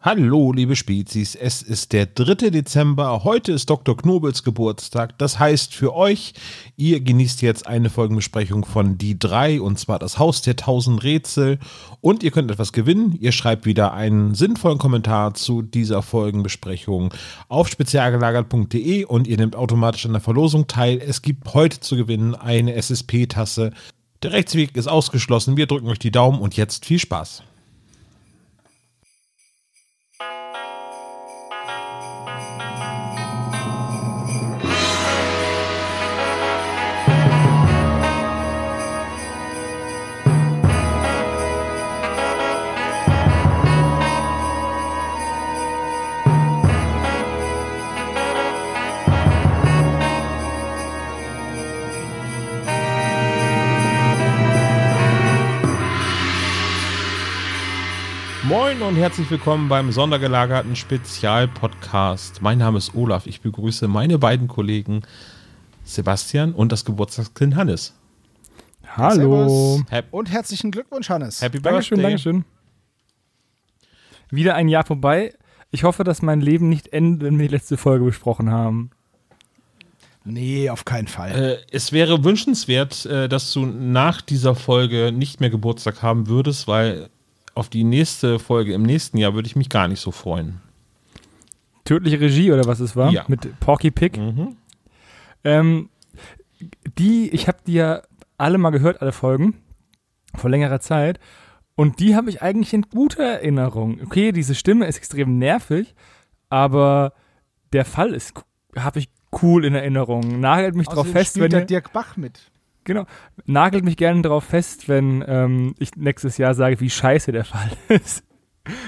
Hallo, liebe Spezies, es ist der 3. Dezember. Heute ist Dr. Knobels Geburtstag. Das heißt für euch, ihr genießt jetzt eine Folgenbesprechung von Die 3 und zwar das Haus der tausend Rätsel. Und ihr könnt etwas gewinnen. Ihr schreibt wieder einen sinnvollen Kommentar zu dieser Folgenbesprechung auf spezialgelagert.de und ihr nehmt automatisch an der Verlosung teil. Es gibt heute zu gewinnen eine SSP-Tasse. Der Rechtsweg ist ausgeschlossen. Wir drücken euch die Daumen und jetzt viel Spaß. Moin und herzlich willkommen beim sondergelagerten Spezialpodcast. Mein Name ist Olaf. Ich begrüße meine beiden Kollegen Sebastian und das Geburtstagskind Hannes. Hallo. Servus. Und herzlichen Glückwunsch, Hannes. Happy Dankeschön, Birthday. Dankeschön. Wieder ein Jahr vorbei. Ich hoffe, dass mein Leben nicht endet, wenn wir die letzte Folge besprochen haben. Nee, auf keinen Fall. Äh, es wäre wünschenswert, äh, dass du nach dieser Folge nicht mehr Geburtstag haben würdest, weil auf die nächste Folge im nächsten Jahr würde ich mich gar nicht so freuen. Tödliche Regie oder was es war? Ja. Mit Porky Pig. Mhm. Ähm, die, ich habe die ja alle mal gehört, alle Folgen, vor längerer Zeit. Und die habe ich eigentlich in guter Erinnerung. Okay, diese Stimme ist extrem nervig, aber der Fall ist, habe ich cool in Erinnerung. Nagelt mich drauf Außerdem fest, spielt wenn der Dirk Bach mit. Genau, nagelt mich gerne drauf fest, wenn ähm, ich nächstes Jahr sage, wie scheiße der Fall ist.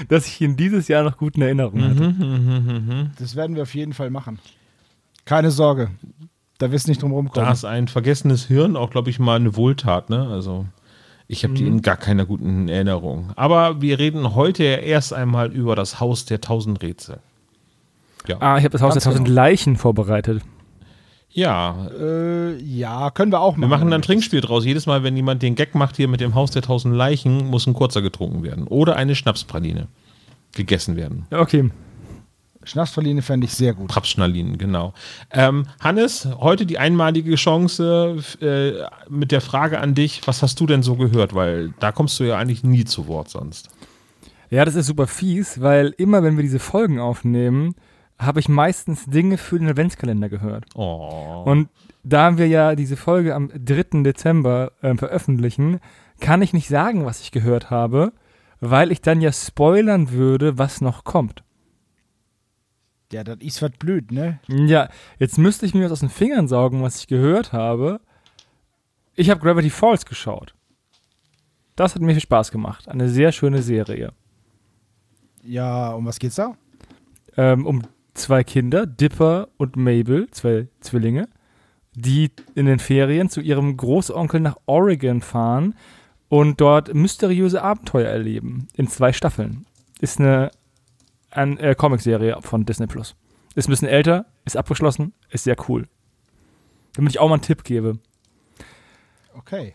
Dass ich ihn dieses Jahr noch gut in Erinnerung hatte. Mhm. Das werden wir auf jeden Fall machen. Keine Sorge. Da wirst du nicht drum rumkommen. Da ist ein vergessenes Hirn auch, glaube ich, mal eine Wohltat, ne? Also ich habe die in gar keiner guten Erinnerung. Aber wir reden heute ja erst einmal über das Haus der tausend Rätsel. Ja. Ah, ich habe das Haus der Ganz tausend genau. Leichen vorbereitet. Ja, äh, ja, können wir auch machen. wir machen dann ein Trinkspiel draus. Jedes Mal, wenn jemand den Gag macht hier mit dem Haus der tausend Leichen, muss ein kurzer getrunken werden. Oder eine Schnapspraline gegessen werden. Ja, Okay. Schnapspraline fände ich sehr gut. Prapschnalinen, genau. Ähm, Hannes, heute die einmalige Chance äh, mit der Frage an dich, was hast du denn so gehört? Weil da kommst du ja eigentlich nie zu Wort sonst. Ja, das ist super fies, weil immer, wenn wir diese Folgen aufnehmen, habe ich meistens Dinge für den Adventskalender gehört. Oh. Und da wir ja diese Folge am 3. Dezember ähm, veröffentlichen, kann ich nicht sagen, was ich gehört habe, weil ich dann ja spoilern würde, was noch kommt. Ja, das ist was blöd, ne? Ja, jetzt müsste ich mir was aus den Fingern saugen, was ich gehört habe. Ich habe Gravity Falls geschaut. Das hat mir viel Spaß gemacht. Eine sehr schöne Serie. Ja, um was geht's da? ähm, um zwei Kinder, Dipper und Mabel, zwei Zwillinge, die in den Ferien zu ihrem Großonkel nach Oregon fahren und dort mysteriöse Abenteuer erleben. In zwei Staffeln. Ist eine, eine äh, Comicserie von Disney Plus. Ist ein bisschen älter, ist abgeschlossen, ist sehr cool. Damit ich auch mal einen Tipp gebe. Okay.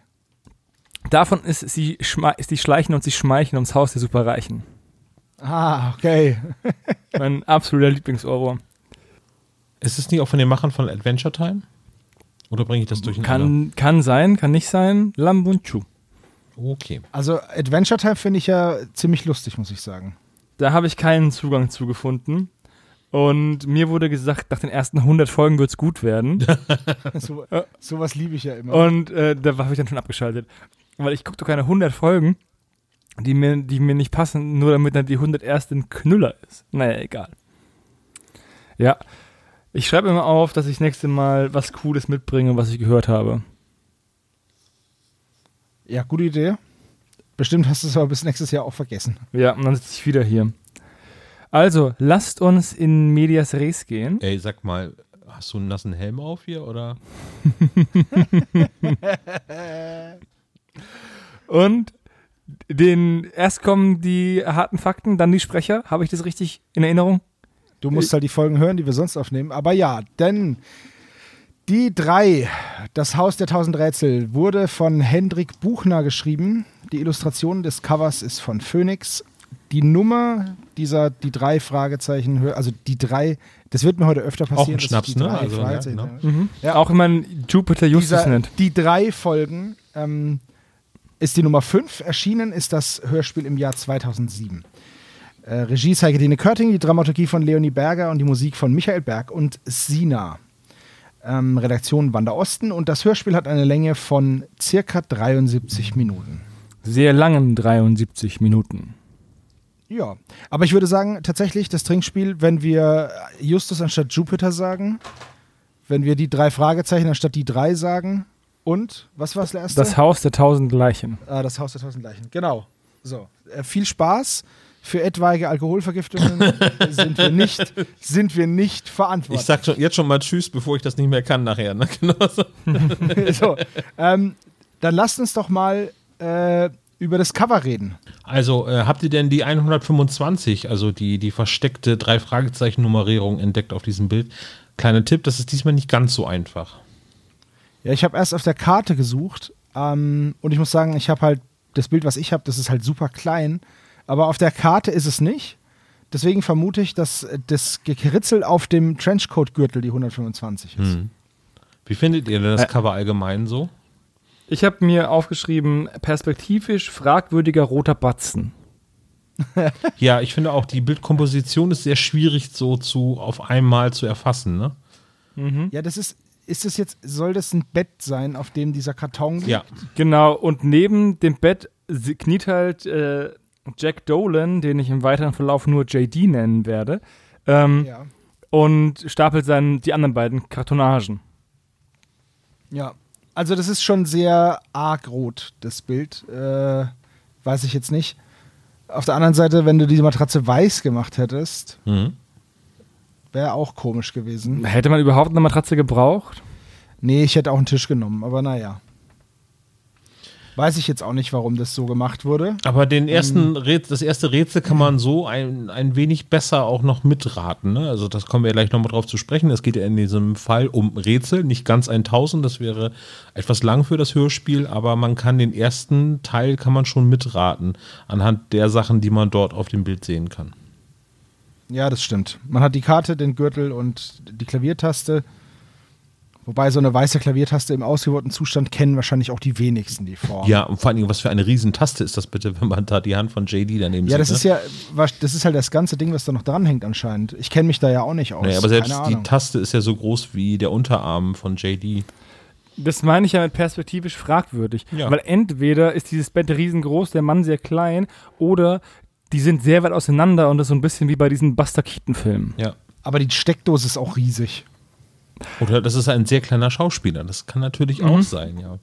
Davon ist sie, ist die Schleichen und sie schmeicheln ums Haus der Superreichen. Ah, okay. Mein absoluter Lieblingsohrwurm. Ist es nicht auch von den Machern von Adventure Time? Oder bringe ich das durcheinander? Kann, kann sein, kann nicht sein. Lambunchu. Okay. Also Adventure Time finde ich ja ziemlich lustig, muss ich sagen. Da habe ich keinen Zugang zu gefunden. Und mir wurde gesagt, nach den ersten 100 Folgen wird es gut werden. so, sowas liebe ich ja immer. Und äh, da habe ich dann schon abgeschaltet. Weil ich gucke doch keine 100 Folgen, die mir, die mir nicht passen, nur damit dann die 100 erst ein Knüller ist. Naja, egal. Ja, ich schreibe immer auf, dass ich das nächste Mal was Cooles mitbringe, was ich gehört habe. ja, gute Idee. Bestimmt hast du es aber bis nächstes Jahr auch vergessen. Ja, und dann sitze ich wieder hier. Also, lasst uns in Medias Res gehen. Ey, sag mal, hast du einen nassen Helm auf hier oder? Und den erst kommen die harten Fakten, dann die Sprecher. Habe ich das richtig in Erinnerung? Du musst halt die Folgen hören, die wir sonst aufnehmen. Aber ja, denn die drei, das Haus der tausend Rätsel, wurde von Hendrik Buchner geschrieben. Die Illustration des Covers ist von Phoenix. die Nummer dieser, die drei Fragezeichen, also die drei, das wird mir heute öfter passieren. Auch ein Schnaps, ne? Also, ja, Fragezeichen- genau. Mhm. Ja. Auch wenn man Jupiter Justus dieser, nennt. die drei Folgen ähm, ist die Nummer 5. Erschienen ist das Hörspiel im Jahr 2007. Äh, Regie ist Heike Dine Körting, die Dramaturgie von Leonie Berger und die Musik von Michael Berg und Sina. Ähm, Redaktion Wanda Osten und das Hörspiel hat eine Länge von circa 73 Minuten. Sehr langen 73 Minuten. Ja, aber ich würde sagen, tatsächlich das Trinkspiel, wenn wir Justus anstatt Jupiter sagen, wenn wir die drei Fragezeichen anstatt die drei sagen und, was war das erste? Das Haus der tausend Leichen. Ah, das Haus der tausend Leichen. Genau. So. Äh, viel Spaß. Für etwaige Alkoholvergiftungen sind wir nicht, sind wir nicht Ich verantwortlich. sag schon, jetzt schon mal Tschüss, bevor ich das nicht mehr kann nachher. Ne? Genau so. so, ähm, dann lasst uns doch mal äh, über das Cover reden. Also, äh, habt ihr denn die 125, also die, die versteckte Drei-Fragezeichen-Nummerierung entdeckt auf diesem Bild? Kleiner Tipp, das ist diesmal nicht ganz so einfach. Ja, ich habe erst auf der Karte gesucht ähm, und ich muss sagen, ich habe halt das Bild, was ich habe, das ist halt super klein, aber auf der Karte ist es nicht. Deswegen vermute ich, dass das Gekritzel auf dem Trenchcoat-Gürtel die 125 ist. Hm. Wie findet ihr denn das Äh. Cover allgemein so? Ich habe mir aufgeschrieben, perspektivisch fragwürdiger roter Batzen. Ja, ich finde auch, die Bildkomposition ist sehr schwierig so zu auf einmal zu erfassen, ne? Ja, das ist, ist das jetzt, soll das ein Bett sein, auf dem dieser Karton liegt? Ja. Genau, und neben dem Bett kniet halt äh, Jack Dolan, den ich im weiteren Verlauf nur JD nennen werde, ähm, Ja. und stapelt seinen, die anderen beiden Kartonagen. Ja. Also das ist schon sehr arg rot, das Bild. Äh, weiß ich jetzt nicht. Auf der anderen Seite, wenn du diese Matratze weiß gemacht hättest, Mhm. Wäre auch komisch gewesen. Hätte man überhaupt eine Matratze gebraucht? Nee, ich hätte auch einen Tisch genommen, aber naja. Weiß ich jetzt auch nicht, warum das so gemacht wurde. Aber den ersten Rätsel, das erste Rätsel kann man so ein, ein wenig besser auch noch mitraten. Ne? Also das kommen wir gleich nochmal drauf zu sprechen. Es geht ja in diesem Fall um Rätsel, nicht ganz 1000. Das wäre etwas lang für das Hörspiel, aber man kann den ersten Teil kann man schon mitraten anhand der Sachen, die man dort auf dem Bild sehen kann. Ja, das stimmt. Man hat die Karte, den Gürtel und die Klaviertaste. Wobei so eine weiße Klaviertaste im ausgeworbenen Zustand kennen wahrscheinlich auch die wenigsten die Form. Ja, und vor allen Dingen, was für eine Riesentaste ist das bitte, wenn man da die Hand von JD daneben Ja, sieht. das ne? ist ja, das ist halt das ganze Ding, was da noch dranhängt anscheinend. Ich kenne mich da ja auch nicht aus. Naja, aber selbst Keine die Ahnung. Taste ist ja so groß wie der Unterarm von JD. Das meine ich ja mit perspektivisch fragwürdig. Ja. Weil entweder ist dieses Bett riesengroß, der Mann sehr klein, oder die sind sehr weit auseinander und das ist so ein bisschen wie bei diesen Buster Keaton-Filmen. Ja. Aber die Steckdose ist auch riesig. Oder das ist ein sehr kleiner Schauspieler. Das kann natürlich auch sein, ja.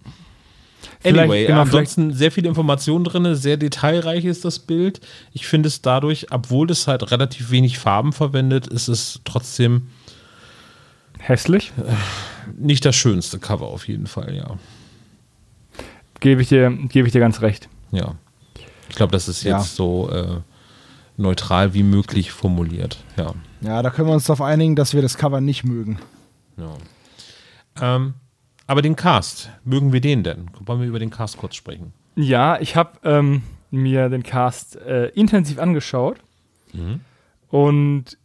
Vielleicht- Anyway, genau, ansonsten sehr viele Informationen drin, sehr detailreich ist das Bild. Ich finde es dadurch, obwohl es halt relativ wenig Farben verwendet, ist es trotzdem Hässlich? nicht das schönste Cover auf jeden Fall, ja. Gebe ich, dir- gebe ich dir ganz recht. Ja. Ich glaube, das ist jetzt Ja. so äh, neutral wie möglich formuliert, ja. Ja, da können wir uns darauf einigen, dass wir das Cover nicht mögen. ja. Ähm, aber den Cast, mögen wir den denn? Wollen wir über den Cast kurz sprechen? Ja, ich habe ähm, mir den Cast äh, intensiv angeschaut. Und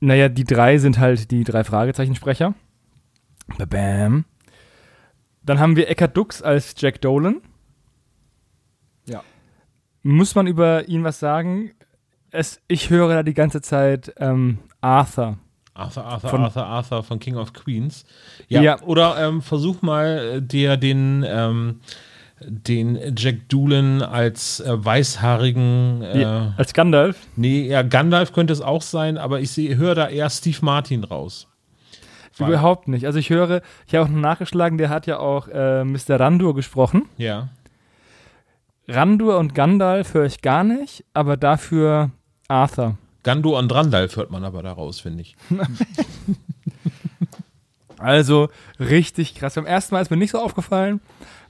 naja, die drei sind halt die drei Fragezeichensprecher. Bam. Dann haben wir Eckhard Dux als Jack Dolan. Muss man über ihn was sagen? Es, ich höre da die ganze Zeit ähm, Arthur. Arthur, Arthur, Von- Arthur, Arthur von King of Queens. Ja, Ja. oder ähm, versuch mal äh, dir den, ähm, den Jack Doolan als äh, weißhaarigen, äh, Ja, als Gandalf. nee, ja, Gandalf könnte es auch sein, aber ich höre da eher Steve Martin raus. Weil- Überhaupt nicht. Also ich höre, ich habe auch noch nachgeschlagen, der hat ja auch äh, Mr. Randur gesprochen. Ja. Randur und Gandalf höre ich gar nicht, aber dafür Arthur. Gando und Randalf hört man aber daraus, finde ich. Also richtig krass. Beim ersten Mal ist mir nicht so aufgefallen.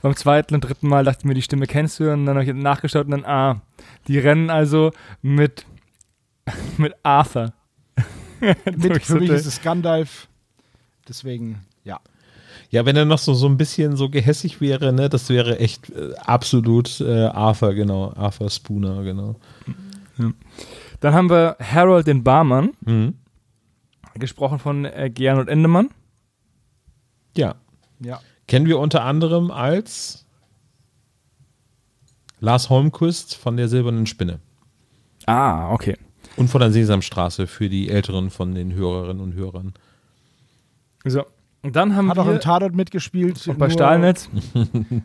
Beim zweiten und dritten Mal dachte ich mir, die Stimme kennst du. Und dann habe ich nachgeschaut und dann, ah, die rennen also mit, mit Arthur. Mit, für mich ist es Gandalf. Deswegen, ja. Ja, wenn er noch so, so ein bisschen so gehässig wäre, ne, das wäre echt äh, absolut äh, Arthur, genau. Arthur Spooner, genau. Dann haben wir Harold den Barmann, Mhm. gesprochen von äh, Gernot Endemann. Ja. Ja. Kennen wir unter anderem als Lars Holmquist von der Silbernen Spinne. Ah, okay. Und von der Sesamstraße für die Älteren von den Hörerinnen und Hörern. So. Und dann haben Hat auch wir im Tatort mitgespielt. und bei Stahlnetz.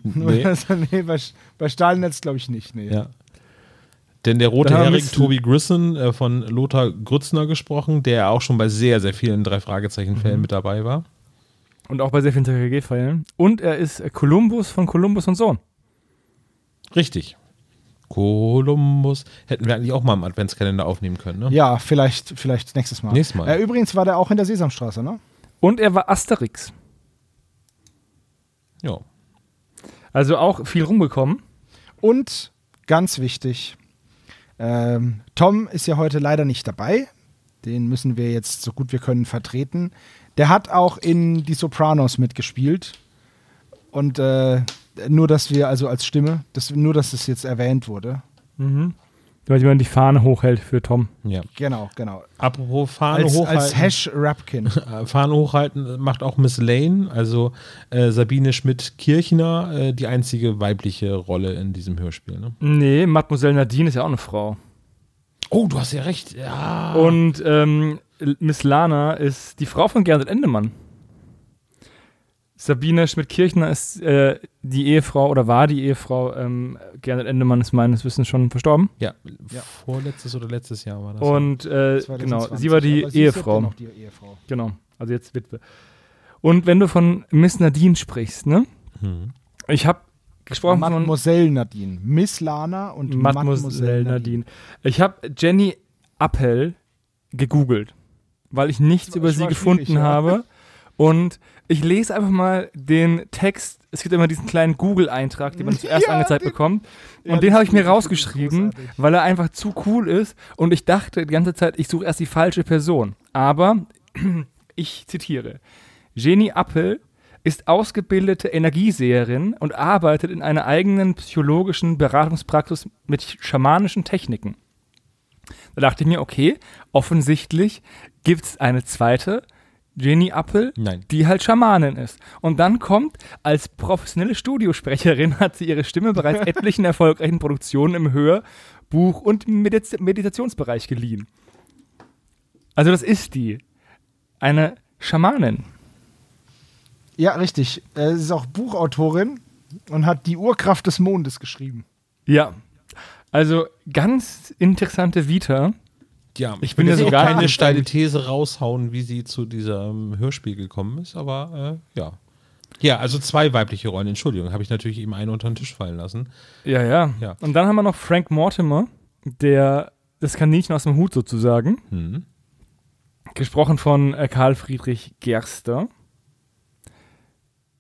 Nur, Nee. also, nee, bei, bei Stahlnetz glaube ich nicht. Nee. Ja. Denn der rote Hering, Tobi Grisson, äh, von Lothar Grützner gesprochen, der auch schon bei sehr, sehr vielen drei Fragezeichen-Fällen mit dabei war. Und auch bei sehr vielen TKG-Fällen. Und er ist Columbus von Columbus und Sohn. Richtig. Kolumbus. Hätten wir eigentlich auch mal im Adventskalender aufnehmen können, ne? Ja, vielleicht, vielleicht nächstes Mal. Nächstes Mal. Äh, übrigens war der auch in der Sesamstraße, ne? Und er war Asterix. Ja. Also auch viel rumgekommen. Und ganz wichtig, ähm, Tom ist ja heute leider nicht dabei. Den müssen wir jetzt so gut wir können vertreten. Der hat auch in Die Sopranos mitgespielt. Und äh, nur, dass wir, also als Stimme, dass, nur, dass es jetzt erwähnt wurde. Mhm. Weil jemand die Fahne hochhält für Tom. ja. Genau, genau. Apropos Fahne Als, hochhalten. als Hash Rapkin. Äh, Fahne hochhalten macht auch Miss Lane, also äh, Sabine Schmidt-Kirchner, äh, die einzige weibliche Rolle in diesem Hörspiel. Ne? Nee, Mademoiselle Nadine ist ja auch eine Frau. Oh, du hast ja recht. Ja. Und ähm, Miss Lana ist die Frau von Gernot Endemann. Sabine Schmidt-Kirchner ist äh, die Ehefrau oder war die Ehefrau. Ähm, Gernot Endemann ist meines Wissens schon verstorben. ja, Ja. vorletztes oder letztes Jahr war das. Und äh, 2020. genau, sie war die Aber sie ist Ehefrau. noch die Ehefrau. Genau, also jetzt Witwe. Und wenn du von Miss Nadine sprichst, ne? Hm. Ich habe gesprochen von Mademoiselle Nadine. Miss Lana und Mademoiselle Nadine. Ich habe Jenny Appel gegoogelt, weil ich nichts Das über sie war gefunden ja. habe. Und ich lese einfach mal den Text. Es gibt immer diesen kleinen Google-Eintrag, den man zuerst Ja, angezeigt den- bekommt. Ja, und den das habe ich mir rausgeschrieben, weil er einfach zu cool ist. Und ich dachte die ganze Zeit, ich suche erst die falsche Person. Aber ich zitiere: Jenny Appel ist ausgebildete Energieseherin und arbeitet in einer eigenen psychologischen Beratungspraxis mit schamanischen Techniken. Da dachte ich mir, okay, offensichtlich gibt es eine zweite Jenny Appel, Nein. die halt Schamanin ist. Und dann kommt, als professionelle Studiosprecherin hat sie ihre Stimme bereits etlichen erfolgreichen Produktionen im Hör-, Buch- und Mediz Meditationsbereich geliehen. Also das ist die. Eine Schamanin. Ja, richtig. Äh, Sie ist auch Buchautorin und hat die Urkraft des Mondes geschrieben. Ja. Also ganz interessante Vita. Ja, Ich bin ja jetzt auch sogar keine steile These raushauen, wie sie zu diesem Hörspiel gekommen ist, aber äh, ja. Ja, also zwei weibliche Rollen, Entschuldigung, habe ich natürlich eben eine unter den Tisch fallen lassen. Ja, ja, Ja. Und dann haben wir noch Frank Mortimer, der das Kaninchen aus dem Hut sozusagen. Hm. Gesprochen von äh, Karl Friedrich Gerster.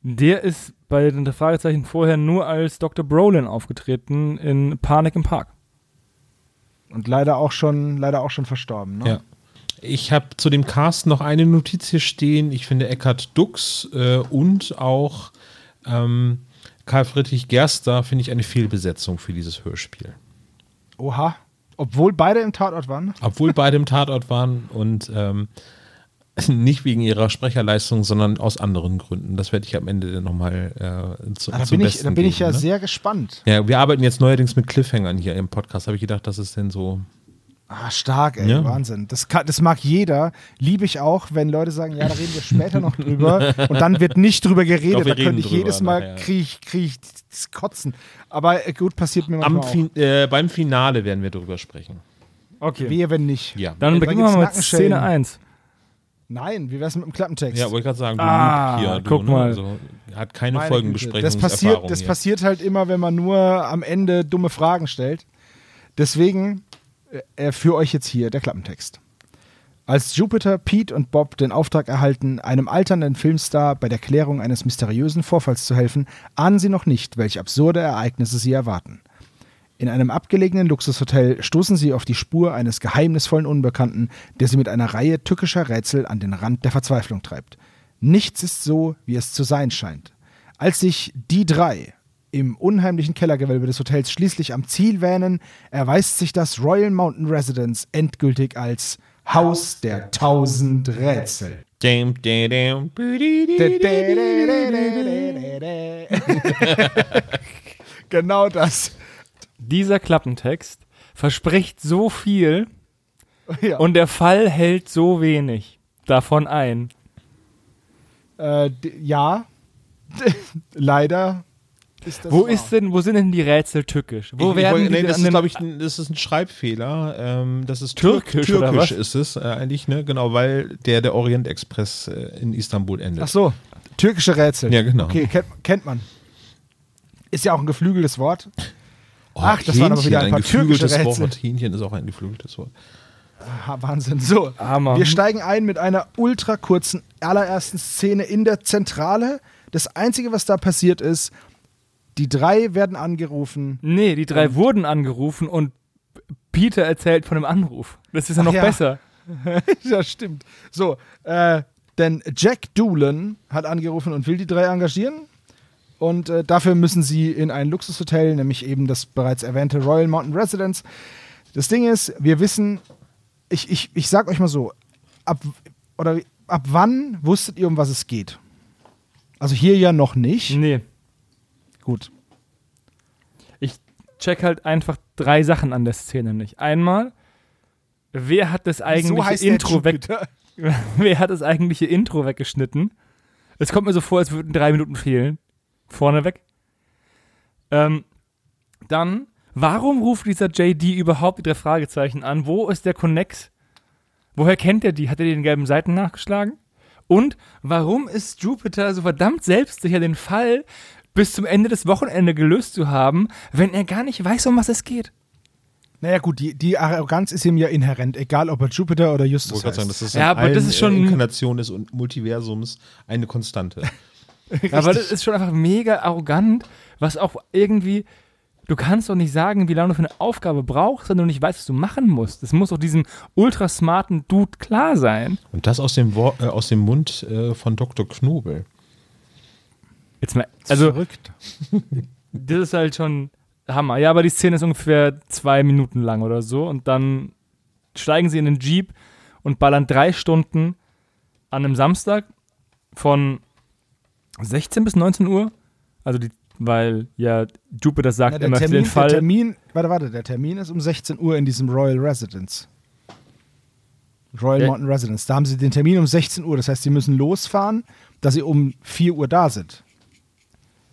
Der ist bei den Fragezeichen vorher nur als Dr. Brolin aufgetreten in Panik im Park. Und leider auch schon, leider auch schon verstorben. Ne? Ja. Ich habe zu dem Cast noch eine Notiz hier stehen. Ich finde Eckhard Dux äh, und auch ähm, Karl Friedrich Gerster finde ich eine Fehlbesetzung für dieses Hörspiel. Oha. Obwohl beide im Tatort waren. Obwohl beide im Tatort waren und ähm, nicht wegen ihrer Sprecherleistung, sondern aus anderen Gründen. Das werde ich am Ende dann nochmal äh, zu, Ah, da zum bin ich, da bin ich geben, ja ne? sehr gespannt. Ja, wir arbeiten jetzt neuerdings mit Cliffhangern hier im Podcast. Habe ich gedacht, das ist denn so. Ah, stark, ey, Ja. Wahnsinn. Das, kann, das mag jeder. Liebe ich auch, wenn Leute sagen, ja, da reden wir später noch drüber. Und dann wird nicht drüber geredet. Wir da könnte ich drüber jedes Mal nachher. krieg, ich- krieg ich das Kotzen. Aber äh, gut, passiert mir Am manchmal auch. fin äh, beim Finale werden wir drüber sprechen. Okay. Wehe, wenn nicht. Ja. Dann Da beginnen wir mal mit. Szene 1. Nein, wie wär's mit dem Klappentext? Ja, wollte ich gerade sagen, du Ah, hier, du, guck ne? mal. Also, hat keine Meine. Folgenbesprechung. Das passiert, das passiert halt immer, wenn man nur am Ende dumme Fragen stellt. Deswegen äh, äh, für euch jetzt hier der Klappentext. Als Jupiter, Pete und Bob den Auftrag erhalten, einem alternden Filmstar bei der Klärung eines mysteriösen Vorfalls zu helfen, ahnen sie noch nicht, welche absurde Ereignisse sie erwarten. In einem abgelegenen Luxushotel stoßen sie auf die Spur eines geheimnisvollen Unbekannten, der sie mit einer Reihe tückischer Rätsel an den Rand der Verzweiflung treibt. Nichts ist so, wie es zu sein scheint. Als sich die drei, im unheimlichen Kellergewölbe des Hotels schließlich am Ziel wähnen, erweist sich das Royal Mountain Residence endgültig als Haus der tausend Rätsel. Genau das. Dieser Klappentext verspricht so viel Ja. und der Fall hält so wenig davon ein. Äh, ja, leider ist das Wo wahr. ist denn, wo sind denn die Rätsel tückisch? Wo Ich- ich werden die nee, das ist, glaube ich, ein, das ist ein Schreibfehler. Ähm, das ist Türk- Türkisch, oder Türkisch was? ist es äh, eigentlich, ne? Genau, weil der der Orient Express äh, in Istanbul endet. Ach so, türkische Rätsel. Ja, genau. Okay, kennt, kennt man. Ist ja auch ein geflügeltes Wort. Oh, Ach, das waren aber wieder ein paar türkische geflügeltes Rätsel. Wort. Hähnchen ist auch ein geflügeltes Wort. Aha, Wahnsinn. So, Hammer. wir steigen ein mit einer ultra kurzen allerersten Szene in der Zentrale. Das Einzige, was da passiert ist, die drei werden angerufen. Nee, die drei wurden angerufen und Peter erzählt von dem Anruf. Das ist ja noch ja. besser. ja, stimmt. So, äh, denn Jack Doolan hat angerufen und will die drei engagieren. Und äh, dafür müssen sie in ein Luxushotel, nämlich eben das bereits erwähnte Royal Mountain Residence. Das Ding ist, wir wissen, ich, ich, ich sag euch mal so, ab, oder ab wann wusstet ihr, um was es geht? Also hier ja noch nicht. Nee, Gut. ich check halt einfach drei Sachen an der Szene nicht. Einmal, wer hat das eigentliche Intro weg, wer hat das eigentliche Intro weggeschnitten? Es kommt mir so vor, als würden drei Minuten fehlen. Vorneweg. Ähm, dann, warum ruft dieser JD überhaupt die drei Fragezeichen an? Wo ist der Connex? Woher kennt er die? Hat er den gelben Seiten nachgeschlagen? Und warum ist Jupiter so verdammt selbstsicher, den Fall bis zum Ende des Wochenende gelöst zu haben, wenn er gar nicht weiß, um was es geht? Naja, gut, die, die Arroganz ist ihm ja inhärent, egal ob er Jupiter oder Ich Justus wollte gerade sagen, heißt. das ist Ja, in aber das ist schon- Inkarnationen des Multiversums eine Konstante. Aber das ist schon einfach mega arrogant, was auch irgendwie. Du kannst doch nicht sagen, wie lange du für eine Aufgabe brauchst, wenn du nicht weißt, was du machen musst. Das muss doch diesem ultra smarten Dude klar sein. Und das aus dem, Wor äh, aus dem Mund äh, von Dr. Knobel. Jetzt mal, also, verrückt. das ist halt schon Hammer. Ja, aber die Szene ist ungefähr zwei Minuten lang oder so. Und dann steigen sie in den Jeep und ballern drei Stunden an einem Samstag von 16 bis 19 Uhr. Also die, weil ja Jupiter sagt, er der, möchte Termin, den Fall. der Termin, warte, warte, der Termin ist um 16 Uhr in diesem Royal Residence. Royal Ja. Mountain Residence. Da haben sie den Termin um 16 Uhr. Das heißt, sie müssen losfahren, dass sie um 4 Uhr da sind.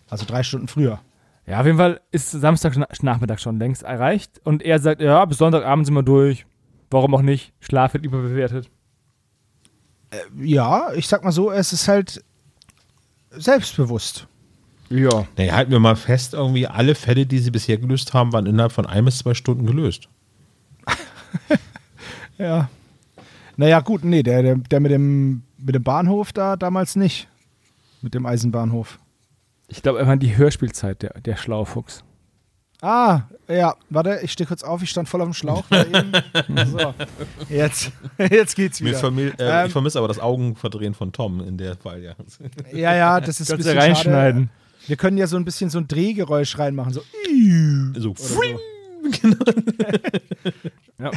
Also drei Stunden früher. Ja, auf jeden Fall ist Samstagnachmittag schon längst erreicht und er sagt, ja, bis Sonntagabend sind wir durch. Warum auch nicht? Schlaf wird überbewertet. Ja, ich sag mal so, es ist halt selbstbewusst. Ja. Naja, halten wir mal fest, irgendwie alle Fälle, die sie bisher gelöst haben, waren innerhalb von ein bis zwei Stunden gelöst. Ja. Naja, gut, nee, der, der, der mit, dem, mit dem Bahnhof da damals nicht. Mit dem Eisenbahnhof. Ich glaube, er meint die Hörspielzeit, der, der Schlaufuchs. Ah, ja, warte, ich stehe kurz auf, ich stand voll auf dem Schlauch. da eben. so, jetzt, jetzt geht's Mir wieder. vermi äh, Ähm, ich vermisse aber das Augenverdrehen von Tom in der Fall, ja. Ja, ja, das ist ein bisschen reinschneiden. Schade. Wir können ja so ein bisschen so ein Drehgeräusch reinmachen, so. So, so. Ja.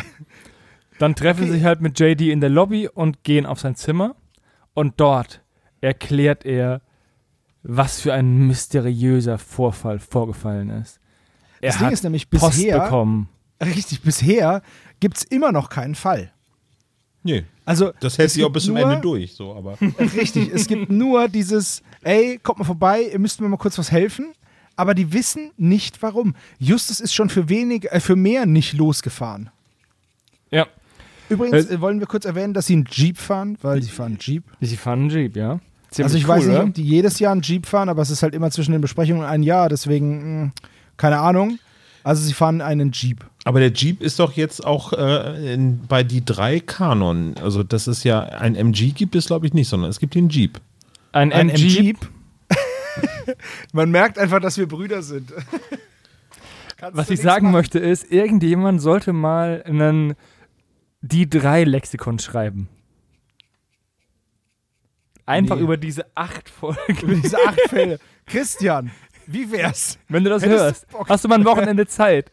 Dann treffen sie sich halt mit JD in der Lobby und gehen auf sein Zimmer. Und dort erklärt er, was für ein mysteriöser Vorfall vorgefallen ist. Er Das Ding hat ist nämlich Post bisher, bekommen. richtig, bisher gibt es immer noch keinen Fall. nee, Also, das hält sich auch bis zum Ende durch, so, aber. Richtig, es gibt nur dieses, ey, kommt mal vorbei, ihr müsst mir mal kurz was helfen. Aber die wissen nicht warum. Justus ist schon für wenig, äh, für mehr nicht losgefahren. Ja. Übrigens Äh, wollen wir kurz erwähnen, dass sie einen Jeep fahren, weil sie fahren einen Jeep. Sie fahren einen Jeep, ja. Ziemlich also ich cool, weiß nicht, oder? ob die jedes Jahr einen Jeep fahren, aber es ist halt immer zwischen den Besprechungen ein Jahr, deswegen mh, keine Ahnung. Also sie fahren einen Jeep. Aber der Jeep ist doch jetzt auch äh, in, bei die drei Kanon. Also, das ist ja, ein MG gibt es, glaube ich, nicht, sondern es gibt den Jeep. Ein, Ein MG. Jeep. Man merkt einfach, dass wir Brüder sind. Was ich sagen machen. möchte ist, irgendjemand sollte mal einen die drei Lexikon schreiben. Einfach Nee. über diese acht Folgen. Über diese acht Fälle. Christian, Wie wär's? Wenn du das Hättest du hörst, Bock? hast du mal ein Wochenende Zeit.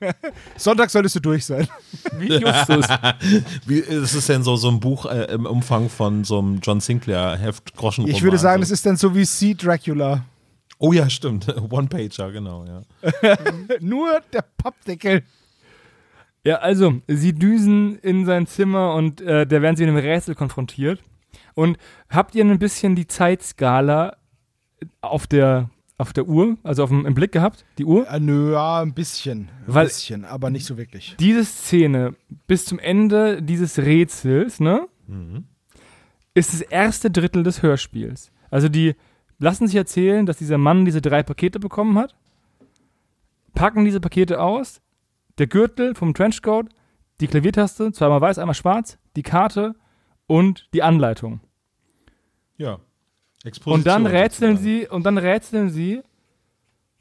Sonntag solltest du durch sein. Wie Justus. Wie ist es denn so, so ein Buch äh, im Umfang von so einem John Sinclair Heft Groschen Ich würde sagen, es ist dann so wie Sea Dracula. Oh ja, stimmt. One-Pager, genau, ja. Nur der Pappdeckel. Ja, also, sie düsen in sein Zimmer und äh, da werden sie mit einem Rätsel konfrontiert. Und habt ihr ein bisschen die Zeitskala auf der, auf der Uhr, also auf dem, im Blick gehabt, die Uhr? Äh, nö, ja, ein bisschen. Ein Weil- bisschen, aber nicht so wirklich. Diese Szene bis zum Ende dieses Rätsels, ne, ist das erste Drittel des Hörspiels. Also die lassen sich erzählen, dass dieser Mann diese drei Pakete bekommen hat, packen diese Pakete aus, der Gürtel vom Trenchcoat, die Klaviertaste, zweimal weiß, einmal schwarz, die Karte und die Anleitung. Ja. Und dann Exposition rätseln sie und dann rätseln sie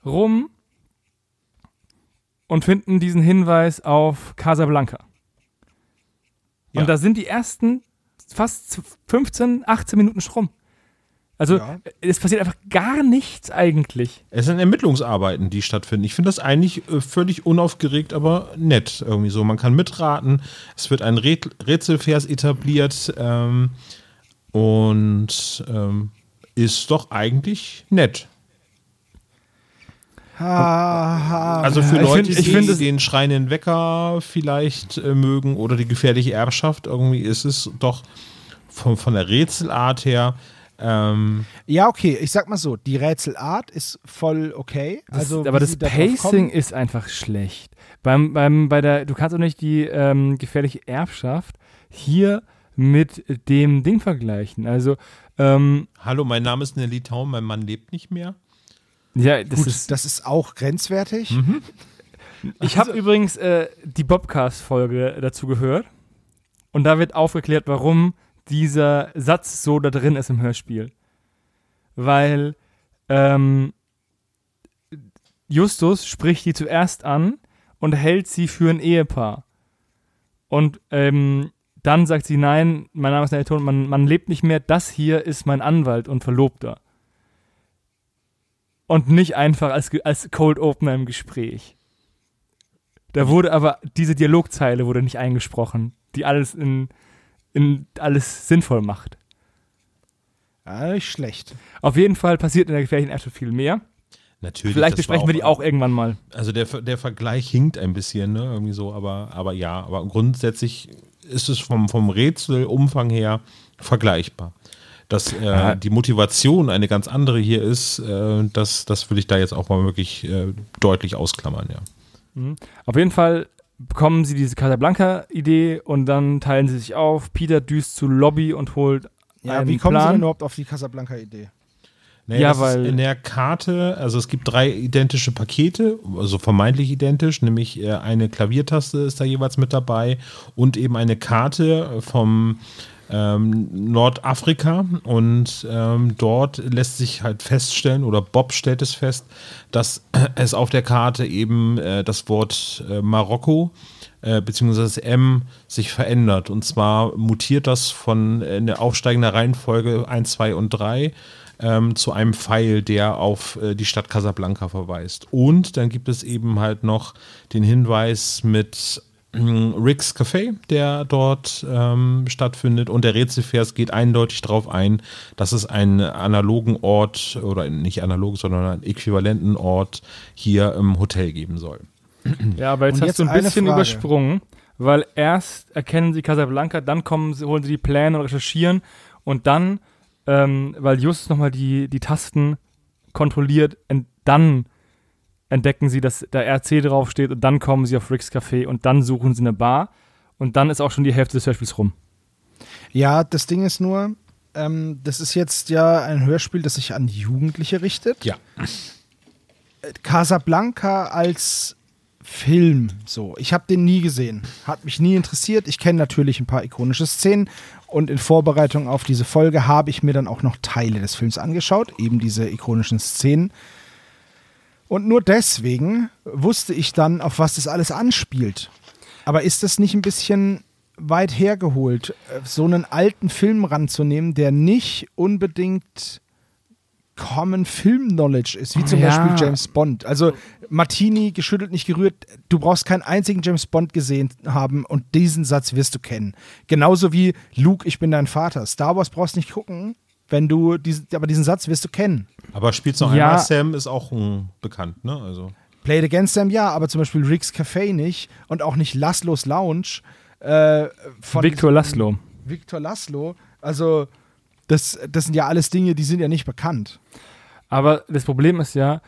rum und finden diesen Hinweis auf Casablanca. Und Ja. da sind die ersten fast 15, 18 Minuten schon rum. Also Ja. es passiert einfach gar nichts eigentlich. Es sind Ermittlungsarbeiten, die stattfinden. Ich finde das eigentlich äh, völlig unaufgeregt, aber nett irgendwie so. Man kann mitraten. Es wird ein Rät Rätselvers etabliert ähm, und ähm, ist doch eigentlich nett. Also für Ich Leute, find- ich die find den schreienden Wecker vielleicht äh, mögen oder die gefährliche Erbschaft, irgendwie ist es doch von, von der Rätselart her ähm, Ja, okay, ich sag mal so, die Rätselart ist voll okay. Das, also, aber das sie da drauf Pacing ist einfach schlecht. Beim, beim, bei der, du kannst auch nicht die ähm, gefährliche Erbschaft hier mit dem Ding vergleichen. Also, ähm, Hallo, mein Name ist Nelly Taum, mein Mann lebt nicht mehr. ja, das Gut, ist. das ist auch grenzwertig. Ich habe übrigens äh, die Bobcast-Folge dazu gehört. Und da wird aufgeklärt, warum dieser Satz so da drin ist im Hörspiel. Weil ähm, Justus spricht die zuerst an und hält sie für ein Ehepaar. Und ähm, dann sagt sie, nein, mein Name ist Nelton, man, man lebt nicht mehr, das hier ist mein Anwalt und Verlobter. Und nicht einfach als, als Cold Opener im Gespräch. Da wurde aber, diese Dialogzeile wurde nicht eingesprochen, die alles in, in alles sinnvoll macht. Ja, nicht schlecht. Auf jeden Fall passiert in der gefährlichen Erbschaft viel mehr. Natürlich. Vielleicht besprechen wir die auch irgendwann mal. Also der, der Vergleich hinkt ein bisschen, ne? Irgendwie so, aber, aber ja, aber grundsätzlich ist es vom, vom Rätselumfang her vergleichbar. Dass äh, Ja. die Motivation eine ganz andere hier ist, äh, das, das will ich da jetzt auch mal wirklich äh, deutlich ausklammern, ja. Auf jeden Fall bekommen sie diese Casablanca-Idee und dann teilen sie sich auf. Peter düst zu Lobby und holt Ja, einen wie kommen sie Plan. denn überhaupt auf die Casablanca-Idee? Naja, Ja, weil- in der Karte, also es gibt drei identische Pakete, also vermeintlich identisch, nämlich äh, eine Klaviertaste ist da jeweils mit dabei und eben eine Karte vom ähm, Nordafrika und ähm, dort lässt sich halt feststellen oder Bob stellt es fest, dass es auf der Karte eben äh, das Wort äh, Marokko äh, beziehungsweise das M sich verändert. Und zwar mutiert das von äh, in der aufsteigender Reihenfolge 1, 2 und 3 ähm, zu einem Pfeil, der auf äh, die Stadt Casablanca verweist. Und dann gibt es eben halt noch den Hinweis mit ähm, Rick's Café, der dort ähm, stattfindet. Und der Rätselvers geht eindeutig darauf ein, dass es einen analogen Ort oder nicht analog, sondern einen äquivalenten Ort hier im Hotel geben soll. Ja, aber jetzt Und hast jetzt du ein bisschen Frage. übersprungen, weil erst erkennen sie Casablanca, dann kommen sie, holen sie die Pläne und recherchieren und dann, ähm, weil Justus nochmal die, die Tasten kontrolliert, und dann entdecken sie, dass da RC draufsteht und dann kommen sie auf Rick's Café und dann suchen sie eine Bar und dann ist auch schon die Hälfte des Hörspiels rum. Ja, das Ding ist nur, ähm, das ist jetzt ja ein Hörspiel, das sich an Jugendliche richtet. Ja. Casablanca als Film, so. Ich habe den nie gesehen. Hat mich nie interessiert. Ich kenne natürlich ein paar ikonische Szenen und in Vorbereitung auf diese Folge habe ich mir dann auch noch Teile des Films angeschaut, eben diese ikonischen Szenen. Und nur deswegen wusste ich dann, auf was das alles anspielt. Aber ist das nicht ein bisschen weit hergeholt, äh, so einen alten Film ranzunehmen, der nicht unbedingt Common Film Knowledge ist, wie zum Ja. Beispiel James Bond. Also Martini, geschüttelt, nicht gerührt, du brauchst keinen einzigen James Bond gesehen haben und diesen Satz wirst du kennen. Genauso wie Luke, ich bin dein Vater. Star Wars brauchst nicht gucken, wenn du diesen, aber diesen Satz wirst du kennen. Aber spielt's noch Ja. einmal, Sam ist auch hm, bekannt, ne? Also. Play It Against Them, ja, aber zum Beispiel Rick's Café nicht und auch nicht Laszlos Lounge äh, von Victor Laszlo. Victor Laszlo. Also, das, das sind ja alles Dinge, die sind ja nicht bekannt. Aber das Problem ist ja,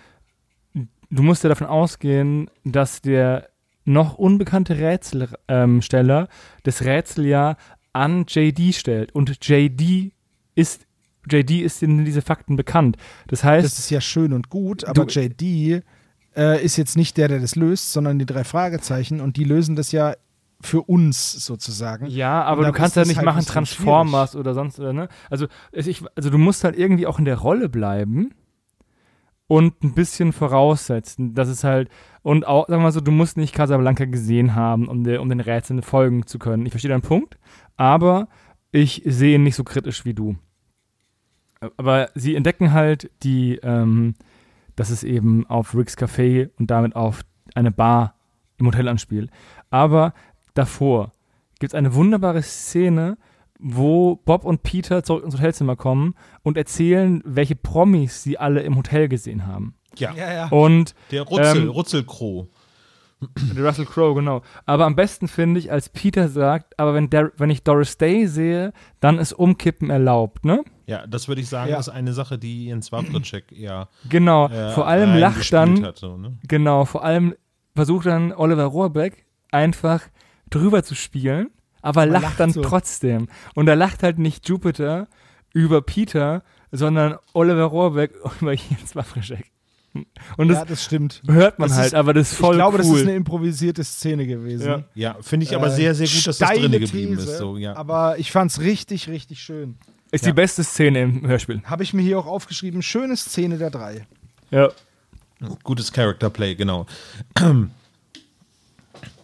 du musst ja davon ausgehen, dass der noch unbekannte Rätselsteller das Rätsel ja an JD stellt. Und JD ist, JD ist in diese Fakten bekannt. Das heißt, Das ist ja schön und gut, aber JD äh, ist jetzt nicht der, der das löst, sondern die drei Fragezeichen und die lösen das ja für uns sozusagen. Ja, aber du kannst ja nicht halt machen Transformers oder sonst, oder, ne? Also, ich, also du musst halt irgendwie auch in der Rolle bleiben und ein bisschen voraussetzen. Das ist halt, und auch, sagen wir mal so, du musst nicht Casablanca gesehen haben, um, der, um den Rätseln folgen zu können. Ich verstehe deinen Punkt, aber ich sehe ihn nicht so kritisch wie du. Aber sie entdecken halt die, ähm, dass es eben auf Rick's Café und damit auf eine Bar im Hotel anspielt. Aber davor gibt es eine wunderbare Szene, wo Bob und Peter zurück ins Hotelzimmer kommen und erzählen, welche Promis sie alle im Hotel gesehen haben. Ja, Ja, ja. Und der Rutzel, Ähm, Rutzelkroh. der Russell Crowe, genau. Aber am besten finde ich, als Peter sagt, aber wenn, der, wenn ich Doris Day sehe, dann ist Umkippen erlaubt, ne? Ja, das würde ich sagen, Ja. ist eine Sache, die Jens Wawritschek eher Genau. äh, vor allem lacht dann, Hat, so, ne? genau, vor allem versucht dann Oliver Rohrbeck einfach drüber zu spielen, aber lacht, lacht dann so. trotzdem. Und da lacht halt nicht Jupiter über Peter, sondern Oliver Rohrbeck über Jens Wawritschek. Und das ja, das stimmt. hört man das halt, ist- aber das ist voll ich glaube, cool. das ist eine improvisierte Szene gewesen. Ja. Ja, finde ich aber Äh, sehr, sehr gut, dass das drin geblieben These, ist. So, ja. Aber ich fand es richtig, richtig schön. ist Ja. die beste Szene im Hörspiel. Habe ich mir hier auch aufgeschrieben, schöne Szene der drei. Ja. Gutes Character Play, genau.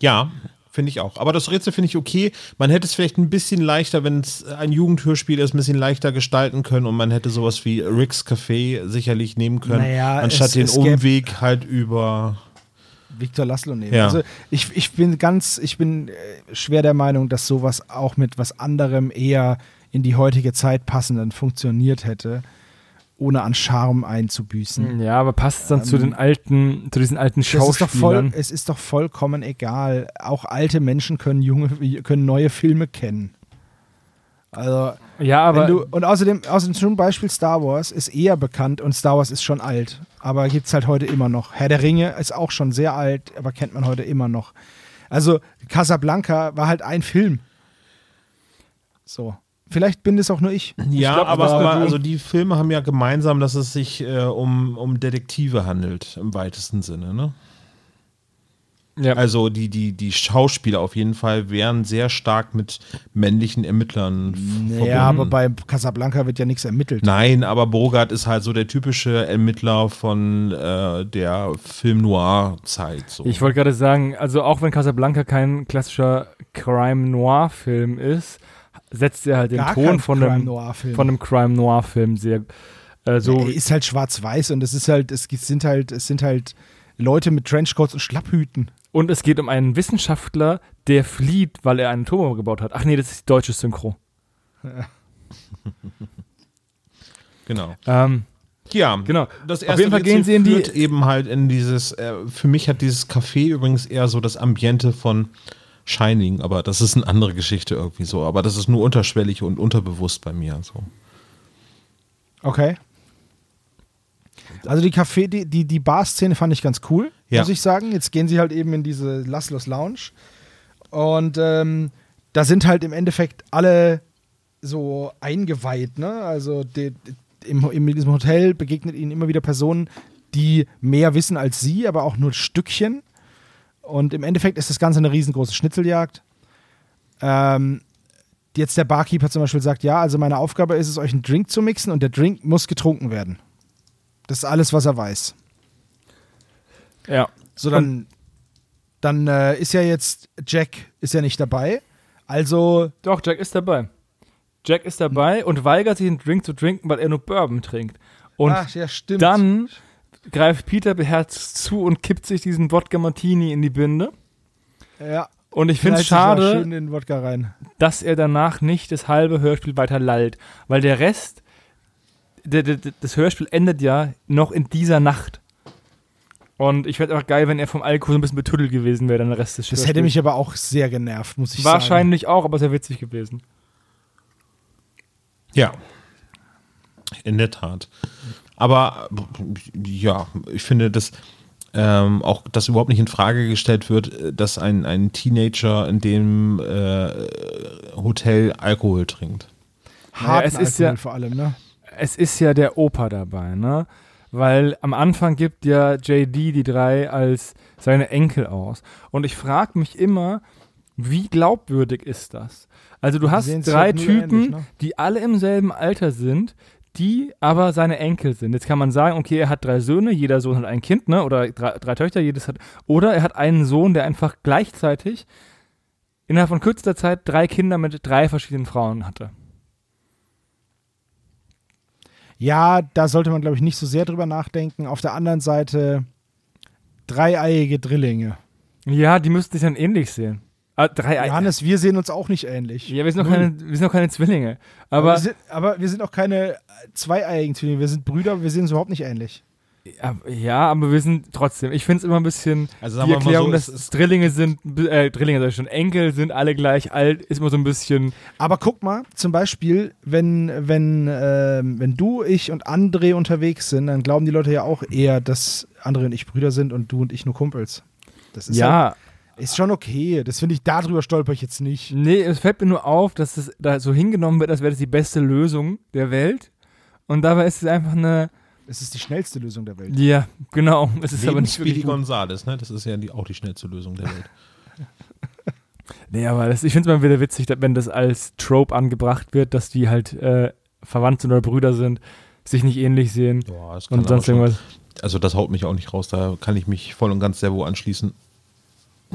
ja, finde ich auch. Aber das Rätsel finde ich okay. Man hätte es vielleicht ein bisschen leichter, wenn es ein Jugendhörspiel ist, ein bisschen leichter gestalten können und man hätte sowas wie Rick's Café sicherlich nehmen können, Naja, anstatt es- den es Umweg halt über. Victor Laszlo nehmen. Ja. Also ich, ich bin ganz, ich bin äh, schwer der Meinung, dass sowas auch mit was anderem eher in die heutige Zeit passenden funktioniert hätte, ohne an Charme einzubüßen. Ja, aber passt es dann zu den alten, zu diesen alten Das ist doch voll, Schauspielern? es ist doch vollkommen egal. Auch alte Menschen können junge, können neue Filme kennen. Also, Ja, aber du, und außerdem, außerdem zum Beispiel Star Wars ist eher bekannt und Star Wars ist schon alt. Aber gibt es halt heute immer noch. Herr der Ringe ist auch schon sehr alt, aber kennt man heute immer noch. Also Casablanca war halt ein Film. So. Vielleicht bin das auch nur ich. Ja, glaub, aber, aber also die Filme haben ja gemeinsam, dass es sich äh, um, um Detektive handelt, im weitesten Sinne, ne? ja. Also die, die, die Schauspieler auf jeden Fall wären sehr stark mit männlichen Ermittlern f- Ja, aber verbunden. bei Casablanca wird ja nichts ermittelt. Nein, aber Bogart ist halt so der typische Ermittler von äh, der Film-Noir-Zeit. So. Ich wollte gerade sagen, also auch wenn Casablanca kein klassischer Crime-Noir-Film ist, setzt er halt den Gar Ton von einem, Crime-Noir-Film. von einem Crime-Noir-Film sehr äh, so. Er ist halt schwarz-weiß und es ist halt, es sind halt, es sind halt Leute mit Trenchcoats und Schlapphüten. Und es geht um einen Wissenschaftler, der flieht, weil er eine Atombombe gebaut hat. Ach nee, das ist die deutsche Synchro. genau. Ähm, Ja, Genau. Das Auf jeden Fall gehen sie in die- führt eben halt in dieses, äh, für mich hat dieses Café übrigens eher so das Ambiente von Shining, aber das ist eine andere Geschichte irgendwie so. Aber das ist nur unterschwellig und unterbewusst bei mir. So. Okay. Also die Café, die, die, die Bar-Szene fand ich ganz cool, Ja. muss ich sagen. Jetzt gehen sie halt eben in diese Laszlos Lounge. Und ähm, da sind halt im Endeffekt alle so eingeweiht, ne? Also die, die, im, in diesem Hotel begegnet ihnen immer wieder Personen, die mehr wissen als sie, aber auch nur Stückchen. Und im Endeffekt ist das Ganze eine riesengroße Schnitzeljagd. Ähm, jetzt der Barkeeper zum Beispiel sagt, ja, also meine Aufgabe ist es, euch einen Drink zu mixen und der Drink muss getrunken werden. Das ist alles, was er weiß. ja. So, dann, dann äh, ist ja jetzt Jack ist ja nicht dabei. Also, Doch, Jack ist dabei. Jack ist dabei und weigert sich, einen Drink zu trinken, weil er nur Bourbon trinkt. Und Ach, ja, stimmt. dann greift Peter beherzt zu und kippt sich diesen Wodka Martini in die Binde. ja, Und ich finde es schade, schön in den Wodka rein. dass er danach nicht das halbe Hörspiel weiter lallt. Weil der Rest, der, der, das Hörspiel endet ja noch in dieser Nacht. Und ich fände einfach geil, wenn er vom Alkohol so ein bisschen betüttelt gewesen wäre, dann der Rest des Das hätte mich aber auch sehr genervt, muss ich sagen. Wahrscheinlich auch, aber sehr witzig gewesen. Ja. In der Tat. Aber ja, ich finde, dass ähm, auch das überhaupt nicht in Frage gestellt wird, dass ein, ein Teenager in dem äh, Hotel Alkohol trinkt. Harten Ja, es ist Alkohol ja- vor allem, ne? Es ist ja der Opa dabei, ne? Weil am Anfang gibt ja JD die drei als seine Enkel aus. Und ich frage mich immer, wie glaubwürdig ist das? Also du hast drei halt Typen, ähnlich, ne? die alle im selben Alter sind, die aber seine Enkel sind. Jetzt kann man sagen, okay, er hat drei Söhne, jeder Sohn hat ein Kind, ne? Oder drei, drei Töchter, jedes hat. Oder er hat einen Sohn, der einfach gleichzeitig innerhalb von kürzester Zeit drei Kinder mit drei verschiedenen Frauen hatte. Ja, da sollte man, glaube ich, nicht so sehr drüber nachdenken. Auf der anderen Seite dreieiige Drillinge. Ja, die müssten sich dann ähnlich sehen. Ah, drei Ei- Johannes, wir sehen uns auch nicht ähnlich. Ja, wir sind, noch keine, wir sind noch keine Zwillinge. aber, Aber, wir sind, aber wir sind auch keine äh, zweieiigen Zwillinge. Wir sind Brüder, aber wir sehen uns überhaupt nicht ähnlich. ja, aber wir sind trotzdem. Ich finde es immer ein bisschen. Also die sagen wir mal Erklärung, so, dass es Drillinge sind, äh, Drillinge sag ich schon, Enkel sind alle gleich alt, ist immer so ein bisschen. Aber guck mal, zum Beispiel, wenn, wenn, ähm, wenn du, ich und André unterwegs sind, dann glauben die Leute ja auch eher, dass André und ich Brüder sind und du und ich nur Kumpels. Das ist, halt, ja, ist schon okay. Das finde ich, darüber stolper ich jetzt nicht. nee, es fällt mir nur auf, dass es da so hingenommen wird, als wäre das die beste Lösung der Welt. Und dabei ist es einfach eine. Es ist die schnellste Lösung der Welt. Ja, genau. Es ist aber nicht Speedy. Gonzales, ne? Das ist ja die, auch die schnellste Lösung der Welt. Nee, aber das, ich finde es mal wieder witzig, wenn das als Trope angebracht wird, dass die halt äh, verwandt sind oder Brüder sind, sich nicht ähnlich sehen Boah, das kann und sonst schon- irgendwas. Also das haut mich auch nicht raus, da kann ich mich voll und ganz sehr wohl anschließen.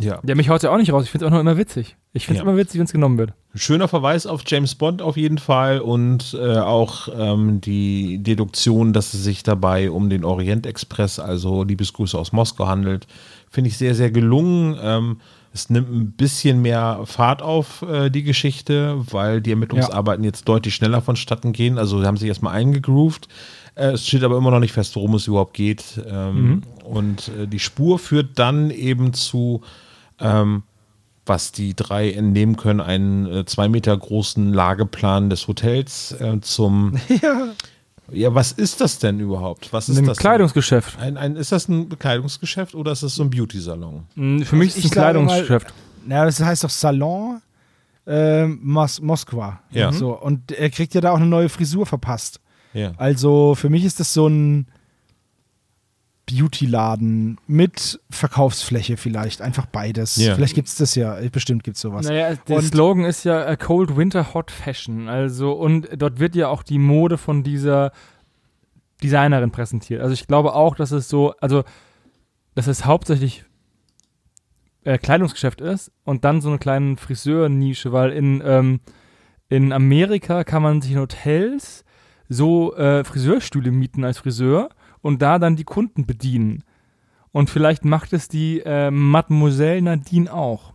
Ja. Ja, mich haut ja auch nicht raus. Ich finde es auch noch immer witzig. Ich finde es Ja. immer witzig, wenn es genommen wird. Schöner Verweis auf James Bond auf jeden Fall und äh, auch ähm, die Deduktion, dass es sich dabei um den Orient Express, also Liebesgrüße aus Moskau handelt, finde ich sehr, sehr gelungen. Ähm, es nimmt ein bisschen mehr Fahrt auf äh, die Geschichte, weil die Ermittlungsarbeiten jetzt deutlich schneller vonstatten gehen. Also sie haben sich erstmal eingegroovt. Äh, es steht aber immer noch nicht fest, worum es überhaupt geht. Ähm, Und äh, die Spur führt dann eben zu ähm, was die drei entnehmen können, einen äh, zwei Meter großen Lageplan des Hotels äh, zum. Ja. Ja, was ist das denn überhaupt? Was ist Ein das? Kleidungsgeschäft. Ein, ein, ist das ein Bekleidungsgeschäft oder ist das so ein Beauty-Salon? Mm, Für mich ist es ein sage mal- Kleidungsgeschäft. Ja, das heißt doch Salon ähm, Mos Moskwa. Ja. So, und er kriegt ja da auch eine neue Frisur verpasst. Ja. Also für mich ist das so ein Beauty-Laden mit Verkaufsfläche vielleicht. Einfach beides. Ja. Vielleicht gibt es das ja. Bestimmt gibt es sowas. Naja, der Und- Slogan ist ja äh, Cold Winter Hot Fashion. Also, und dort wird ja auch die Mode von dieser Designerin präsentiert. Also ich glaube auch, dass es so, also dass es hauptsächlich äh, Kleidungsgeschäft ist und dann so eine kleine Friseur-Nische, weil in, ähm, in Amerika kann man sich in Hotels so äh, Friseurstühle mieten als Friseur und da dann die Kunden bedienen. Und vielleicht macht es die äh, Mademoiselle Nadine auch.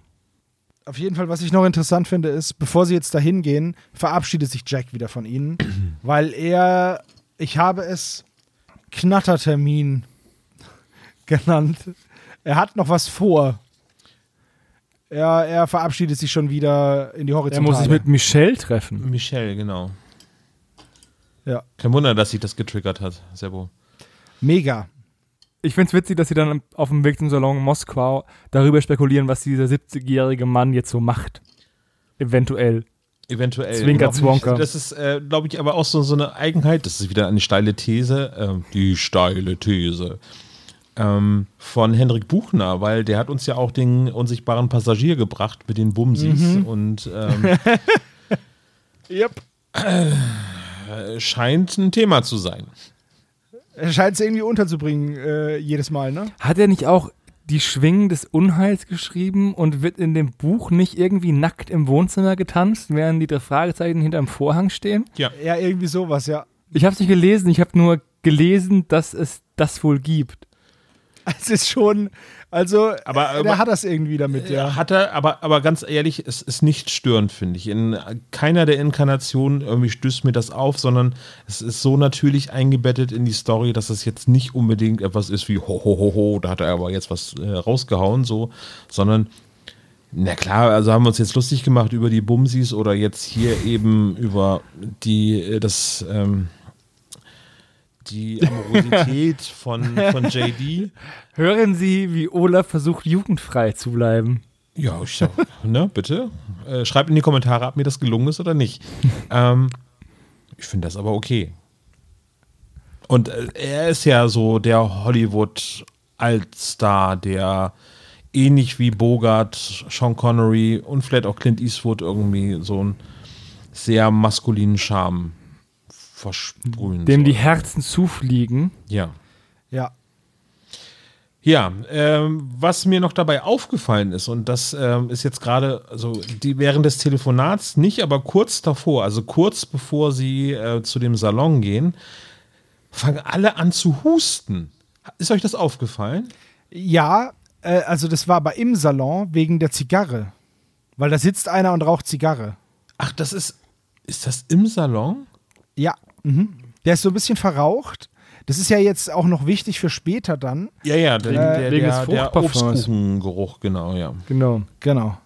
Auf jeden Fall, was ich noch interessant finde, ist, bevor sie jetzt dahin gehen, verabschiedet sich Jack wieder von ihnen, weil er, ich habe es Knattertermin genannt. Er hat noch was vor. Er, er verabschiedet sich schon wieder in die Er Horizontale. muss sich mit Michelle treffen. Michelle, genau. Ja. Kein Wunder, dass sich das getriggert hat, Sebo. Mega. Ich finde es witzig, dass sie dann auf dem Weg zum Salon in Moskau darüber spekulieren, was dieser 70-jährige Mann jetzt so macht. Eventuell. Eventuell. Zwinker. Zwonker. Das ist, äh, glaube ich, aber auch so, so eine Eigenheit. Das ist wieder eine steile These. ähm, die steile These. Ähm, von Hendrik Buchner, weil der hat uns ja auch den unsichtbaren Passagier gebracht mit den Bumsis und ähm, Yep. äh, scheint ein Thema zu sein. Er scheint es irgendwie unterzubringen, äh, jedes Mal, ne? Hat er nicht auch die Schwingen des Unheils geschrieben und wird in dem Buch nicht irgendwie nackt im Wohnzimmer getanzt, während die drei Fragezeichen hinterm Vorhang stehen? Ja. Ja, irgendwie sowas, ja. Ich habe es nicht gelesen, ich habe nur gelesen, dass es das wohl gibt. Es ist schon, also, Aber- äh, aber- der hat das irgendwie damit, ja. Hat er, aber, aber ganz ehrlich, es ist nicht störend, finde ich. In keiner der Inkarnationen irgendwie stößt mir das auf, sondern es ist so natürlich eingebettet in die Story, dass es jetzt nicht unbedingt etwas ist wie ho, ho, ho, ho, da hat er aber jetzt was äh, rausgehauen, so, sondern na klar, also haben wir uns jetzt lustig gemacht über die Bumsis oder jetzt hier eben über die, äh, das, ähm, die Amorosität von, von JD. Hören Sie, wie Olaf versucht, jugendfrei zu bleiben. Ja, ich sag, ne, bitte. Äh, schreibt in die Kommentare, ob mir das gelungen ist oder nicht. ähm, ich finde das aber okay. Und äh, er ist ja so der Hollywood-Altstar, der ähnlich wie Bogart, Sean Connery und vielleicht auch Clint Eastwood irgendwie so einen sehr maskulinen Charme versprühen Dem die soll. Herzen zufliegen. Ja. Ja. Ja, ähm, was mir noch dabei aufgefallen ist, und das ähm, ist jetzt gerade, also die während des Telefonats nicht, aber kurz davor, also kurz bevor sie äh, zu dem Salon gehen, fangen alle an zu husten. Ist euch das aufgefallen? Ja, äh, also das war aber im Salon wegen der Zigarre. Weil da sitzt einer und raucht Zigarre. Ach, das ist, ist das im Salon? Ja. Mhm. Der ist so ein bisschen verraucht. Das ist ja jetzt auch noch wichtig für später dann. Ja, ja, der, Wegen- der, der, der. Obstkuchengeruch, genau, ja. Genau. Genau.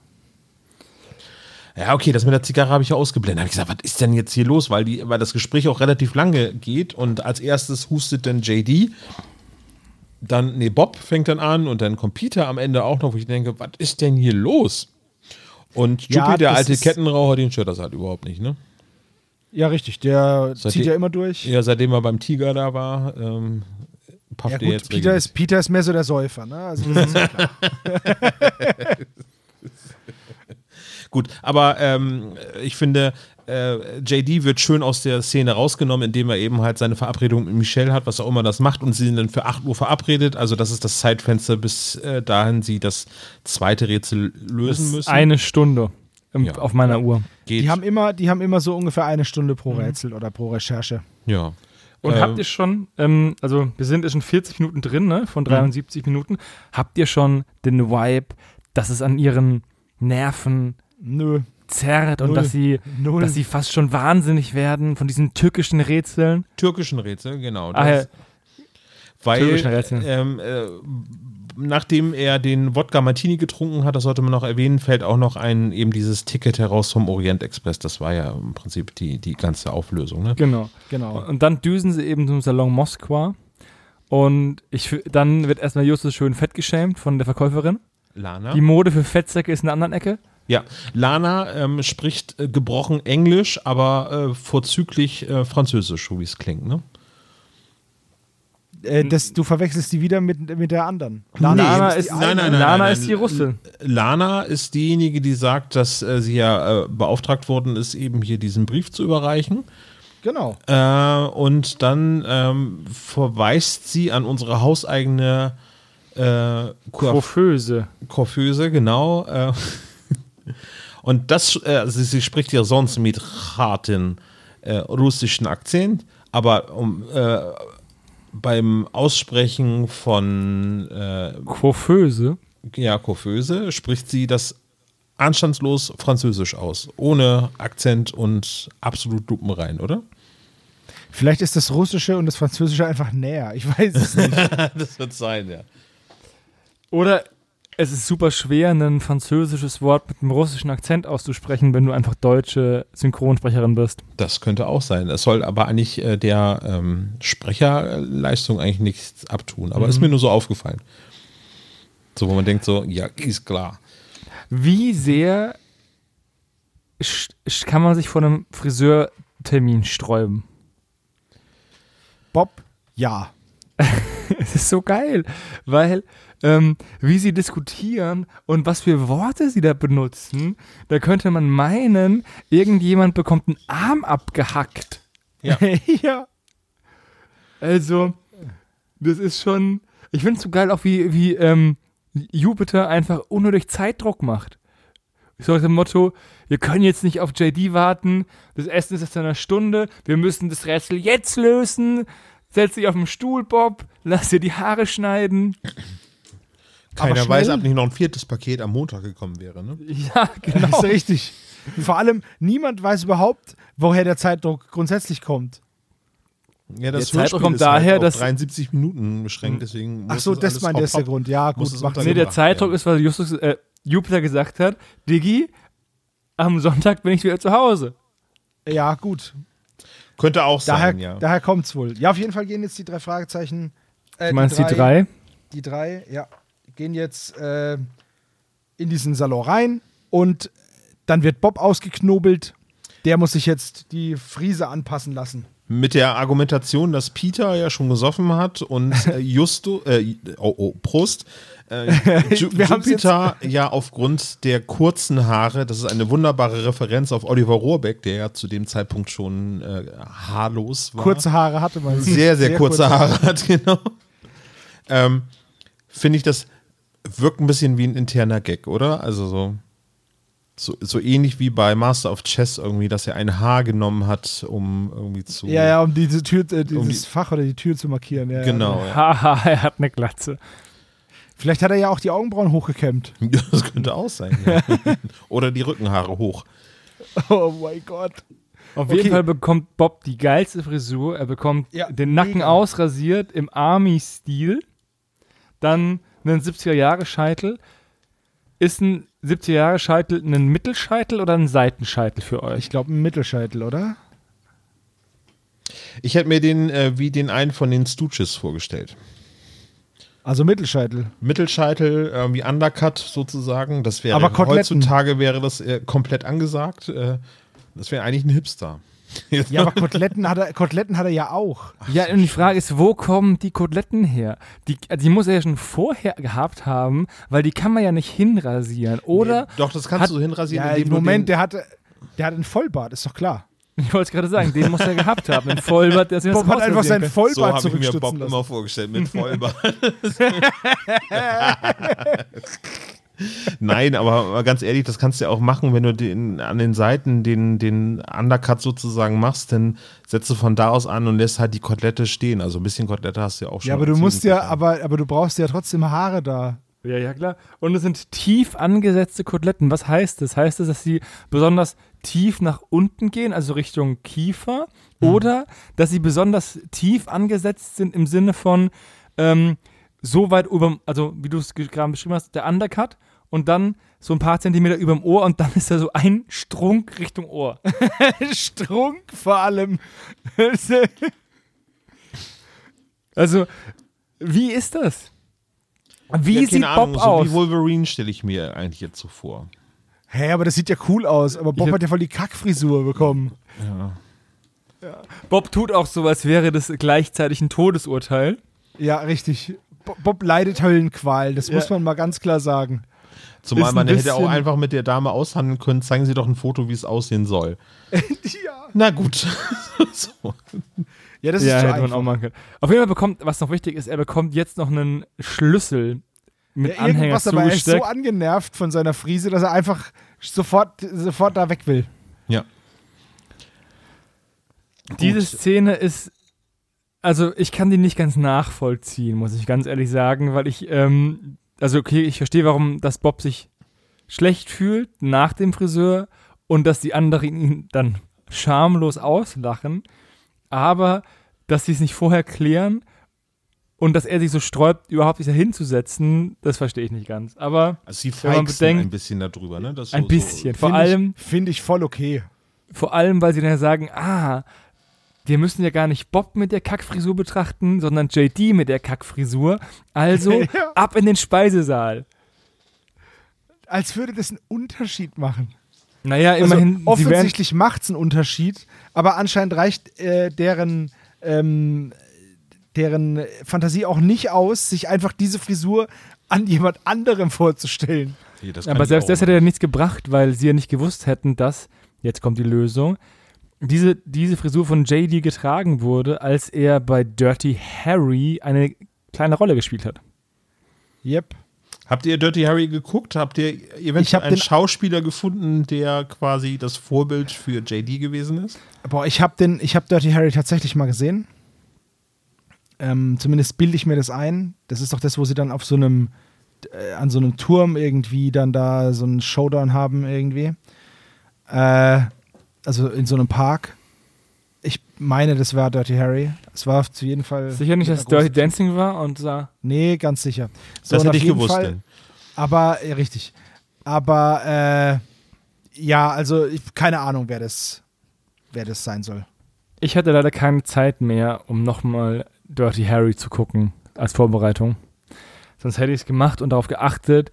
Ja, okay, das mit der Zigarre habe ich ja ausgeblendet. Habe ich gesagt, was ist denn jetzt hier los? Weil, die, weil das Gespräch auch relativ lange geht und als erstes hustet dann JD. Dann, nee, Bob fängt dann an und dann kommt Peter am Ende auch noch, wo ich denke, was ist denn hier los? Und Ja, Juppie, der das alte Kettenraucher, den stört das halt überhaupt nicht, ne? Ja, richtig. Der Seitdem- zieht ja immer durch. Ja, seitdem er beim Tiger da war, ähm, pafft Ja, er gut, jetzt Peter ist, Peter ist mehr so der Säufer, ne? Also das ist ja klar. Gut, aber ähm, ich finde, äh, JD wird schön aus der Szene rausgenommen, indem er eben halt seine Verabredung mit Michelle hat, was auch immer das macht, und sie sind dann für 8 Uhr verabredet. Also, das ist das Zeitfenster, bis äh, dahin sie das zweite Rätsel lösen müssen. Eine Stunde im, Ja. auf meiner Uhr. Geht. Die haben immer, die haben immer so ungefähr eine Stunde Mhm. pro Rätsel oder pro Recherche. ja. Und Ähm, habt ihr schon, ähm, also wir sind jetzt schon 40 Minuten drin, ne, von 73 Minuten, habt ihr schon den Vibe, dass es an ihren Nerven Nö. zerrt und Null. dass sie, Null. dass sie fast schon wahnsinnig werden von diesen türkischen Rätseln? türkischen Rätsel, genau. Ah, ja. Weil, ähm, äh, nachdem er den Wodka Martini getrunken hat, das sollte man noch erwähnen, fällt auch noch ein eben dieses Ticket heraus vom Orient Express. Das war ja im Prinzip die, die ganze Auflösung. Ne? Genau. Genau. Und dann düsen sie eben zum Salon Moskwa und ich, dann wird erstmal Justus schön fett geschämt von der Verkäuferin. Lana. Die Mode für Fettsäcke ist in der anderen Ecke. Ja, Lana ähm, spricht äh, gebrochen Englisch, aber äh, vorzüglich äh, Französisch, so wie es klingt. Ne? Äh, das, du verwechselst die wieder mit, mit der anderen. Lana die ist, eine. nein, nein, nein, Lana nein, ist die Russin. Lana ist diejenige, die sagt, dass äh, sie ja äh, beauftragt worden ist, eben hier diesen Brief zu überreichen. Genau. Äh, und dann ähm, verweist sie an unsere hauseigene äh, Coiff- Coiffeuse. Coiffeuse, genau. Äh, und das, äh, also sie spricht ja sonst mit harten äh, russischen Akzent, aber um, äh, beim Aussprechen von äh, Coiffeuse? ja, Coiffeuse spricht sie das anstandslos Französisch aus, ohne Akzent und absolut lupenrein, oder? Vielleicht ist das Russische und das Französische einfach näher. Ich weiß es nicht. das wird sein, ja. Oder es ist super schwer, ein französisches Wort mit einem russischen Akzent auszusprechen, wenn du einfach deutsche Synchronsprecherin bist. Das könnte auch sein. Es soll aber eigentlich äh, der ähm, Sprecherleistung eigentlich nichts abtun. Aber ist mir nur so aufgefallen. So, wo man denkt so, ja, ist klar. Wie sehr kann man sich vor einem Friseurtermin sträuben? Bob, ja. Es ist so geil, weil ähm, wie sie diskutieren und was für Worte sie da benutzen, da könnte man meinen, irgendjemand bekommt einen Arm abgehackt. Ja. ja. Also, das ist schon. Ich finde es so geil, auch wie, wie ähm, Jupiter einfach unnötig Zeitdruck macht. So nach dem Motto: Wir können jetzt nicht auf JD warten, das Essen ist erst in einer Stunde, wir müssen das Rätsel jetzt lösen. Setz dich auf den Stuhl, Bob, lass dir die Haare schneiden. Keiner weiß, ob nicht noch ein viertes Paket am Montag gekommen wäre. Ne? Ja, Das genau. ist richtig. Vor allem, niemand weiß überhaupt, woher der Zeitdruck grundsätzlich kommt. Ja, Der Zeitdruck kommt daher, halt dass- 73 Minuten beschränkt, deswegen Ach muss so, das das meint der ist der hopp, Grund. Ja, gut, macht Nee, der Zeitdruck werden. ist, weil Justus, äh, Jupiter gesagt hat, Diggi, am Sonntag bin ich wieder zu Hause. Ja, gut. Könnte auch Daher, sein, ja. daher kommt es wohl. Ja, auf jeden Fall gehen jetzt die drei Fragezeichen. Äh, Du meinst die drei? Die drei, ja, gehen jetzt äh, in diesen Salon rein und dann wird Bob ausgeknobelt. Der muss sich jetzt die Friese anpassen lassen. Mit der Argumentation, dass Peter ja schon gesoffen hat und äh, Justo, äh, oh, oh, Prost, äh, Ju Jupiter ja aufgrund der kurzen Haare, das ist eine wunderbare Referenz auf Oliver Rohrbeck, der ja zu dem Zeitpunkt schon äh, haarlos war. Kurze Haare hatte man. sehr, sehr, kurze Haare hat, genau. Ähm, Finde ich, das wirkt ein bisschen wie ein interner Gag, oder? Also so, so, so ähnlich wie bei Master of Chess irgendwie, dass er ein Haar genommen hat, um irgendwie zu. Ja, ja, um diese Tür, äh, dieses Um die- Fach oder die Tür zu markieren. Ja, Genau. Ja. Ja. Haha, er hat eine Glatze. Vielleicht hat er ja auch die Augenbrauen hochgekämmt. Das könnte auch sein. Ja. Oder die Rückenhaare hoch. Oh mein Gott. Auf Okay. jeden Fall bekommt Bob die geilste Frisur. Er bekommt Ja, den Nacken mega. ausrasiert im Army-Stil. Dann einen 70er-Jahre-Scheitel. Ist ein 70er-Jahre-Scheitel ein Mittelscheitel oder ein Seitenscheitel für euch? Ich glaube, ein Mittelscheitel, oder? Ich hätte mir den äh, wie den einen von den Stooges vorgestellt. Also Mittelscheitel. Mittelscheitel, äh, wie Undercut sozusagen. Das wäre Aber Koteletten. heutzutage wäre das äh, komplett angesagt. Äh, das wäre eigentlich ein Hipster. Ja, aber Koteletten hat er, Koteletten hat er ja auch. Ja, und die Frage ist, wo kommen die Koteletten her? Die, die muss er ja schon vorher gehabt haben, weil die kann man ja nicht hinrasieren. Oder, Doch, das kannst Hat- du hinrasieren, Ja, im du Moment, den, der hatte, der hat einen Vollbart, ist doch klar. ich wollte es gerade sagen, den muss er gehabt haben. Ein Vollbart, der Bob hat einfach seinen kann. So Vollbart habe ich mir Bob lassen. immer vorgestellt, mit Vollbart. Nein, aber, ganz ehrlich, das kannst du ja auch machen, wenn du den, an den Seiten den, den Undercut sozusagen machst, dann setzt du von da aus an und lässt halt die Kotelette stehen. Also ein bisschen Kotelette hast du ja auch schon. Ja, aber du musst ja, aber, aber du brauchst ja trotzdem Haare da. Ja, ja, klar. Und es sind tief angesetzte Koteletten. Was heißt das? Heißt das, dass sie besonders tief nach unten gehen, also Richtung Kiefer? Oder dass sie besonders tief angesetzt sind im Sinne von ähm, so weit über, also wie du es ge- gerade beschrieben hast, der Undercut und dann so ein paar Zentimeter über dem Ohr und dann ist da so ein Strunk Richtung Ohr. Strunk vor allem. Also, wie ist das? Wie ja, sieht keine Bob Ahnung, aus? So wie Wolverine stelle ich mir eigentlich jetzt so vor. Hä, aber das sieht ja cool aus. Aber Bob hab- hat ja voll die Kackfrisur bekommen. Bob tut auch so, als wäre das gleichzeitig ein Todesurteil. Ja, richtig. Bo- Bob leidet Höllenqual, das Ja. muss man mal ganz klar sagen. Zumal Ist ein man hätte auch einfach mit der Dame aushandeln können, zeigen Sie doch ein Foto, wie es aussehen soll. ja. Na gut. so. Ja, das ja, ist zu hätte man einfach. auch machen können. Auf jeden Fall bekommt, was noch wichtig ist, er bekommt jetzt noch einen Schlüssel mit Ja, Anhänger irgendwas, aber er ist so zugesteckt. angenervt von seiner Frise, dass er einfach sofort, sofort da weg will. Ja. Diese Gut. Szene ist, also ich kann die nicht ganz nachvollziehen, muss ich ganz ehrlich sagen, weil ich, ähm, also okay, ich verstehe, warum das Bob sich schlecht fühlt nach dem Friseur und dass die anderen ihn dann schamlos auslachen, aber dass sie es nicht vorher klären und dass er sich so sträubt, überhaupt sich da hinzusetzen, das verstehe ich nicht ganz. Aber Also sie Wenn man bedenkt- ein bisschen darüber, ne? So- ein bisschen. So, Vor Find allem, Finde ich voll okay. vor allem, weil sie dann sagen, ah, wir müssen ja gar nicht Bob mit der Kackfrisur betrachten, sondern JD mit der Kackfrisur. Also Ja. ab in den Speisesaal. Als würde das einen Unterschied machen. Naja, Also immerhin, sie werden, offensichtlich macht es einen Unterschied, aber anscheinend reicht äh, deren, ähm, deren Fantasie auch nicht aus, sich einfach diese Frisur an jemand anderem vorzustellen. Aber selbst das hätte ja nichts gebracht, weil sie ja nicht gewusst hätten, dass, jetzt kommt die Lösung, diese, diese Frisur von JD getragen wurde, als er bei Dirty Harry eine kleine Rolle gespielt hat. Yep. Habt ihr Dirty Harry geguckt? Habt ihr Ich eventuell hab einen den- Schauspieler gefunden, der quasi das Vorbild für JD gewesen ist? Boah, ich habe den, ich habe Dirty Harry tatsächlich mal gesehen. Ähm, zumindest bilde ich mir das ein. Das ist doch das, wo sie dann auf so einem, äh, an so einem Turm irgendwie dann da so einen Showdown haben irgendwie. Äh, also in so einem Park. Ich meine, das war Dirty Harry. Es war auf jeden Fall. Sicher nicht, dass Dirty Dancing war und sah. Nee, ganz sicher. So, Das hätte ich gewusst. Fall- Denn. Aber, äh, richtig. Aber, äh, ja, also, ich, keine Ahnung, wer das, wer das sein soll. Ich hatte leider keine Zeit mehr, um nochmal Dirty Harry zu gucken als Vorbereitung. Sonst hätte ich es gemacht und darauf geachtet,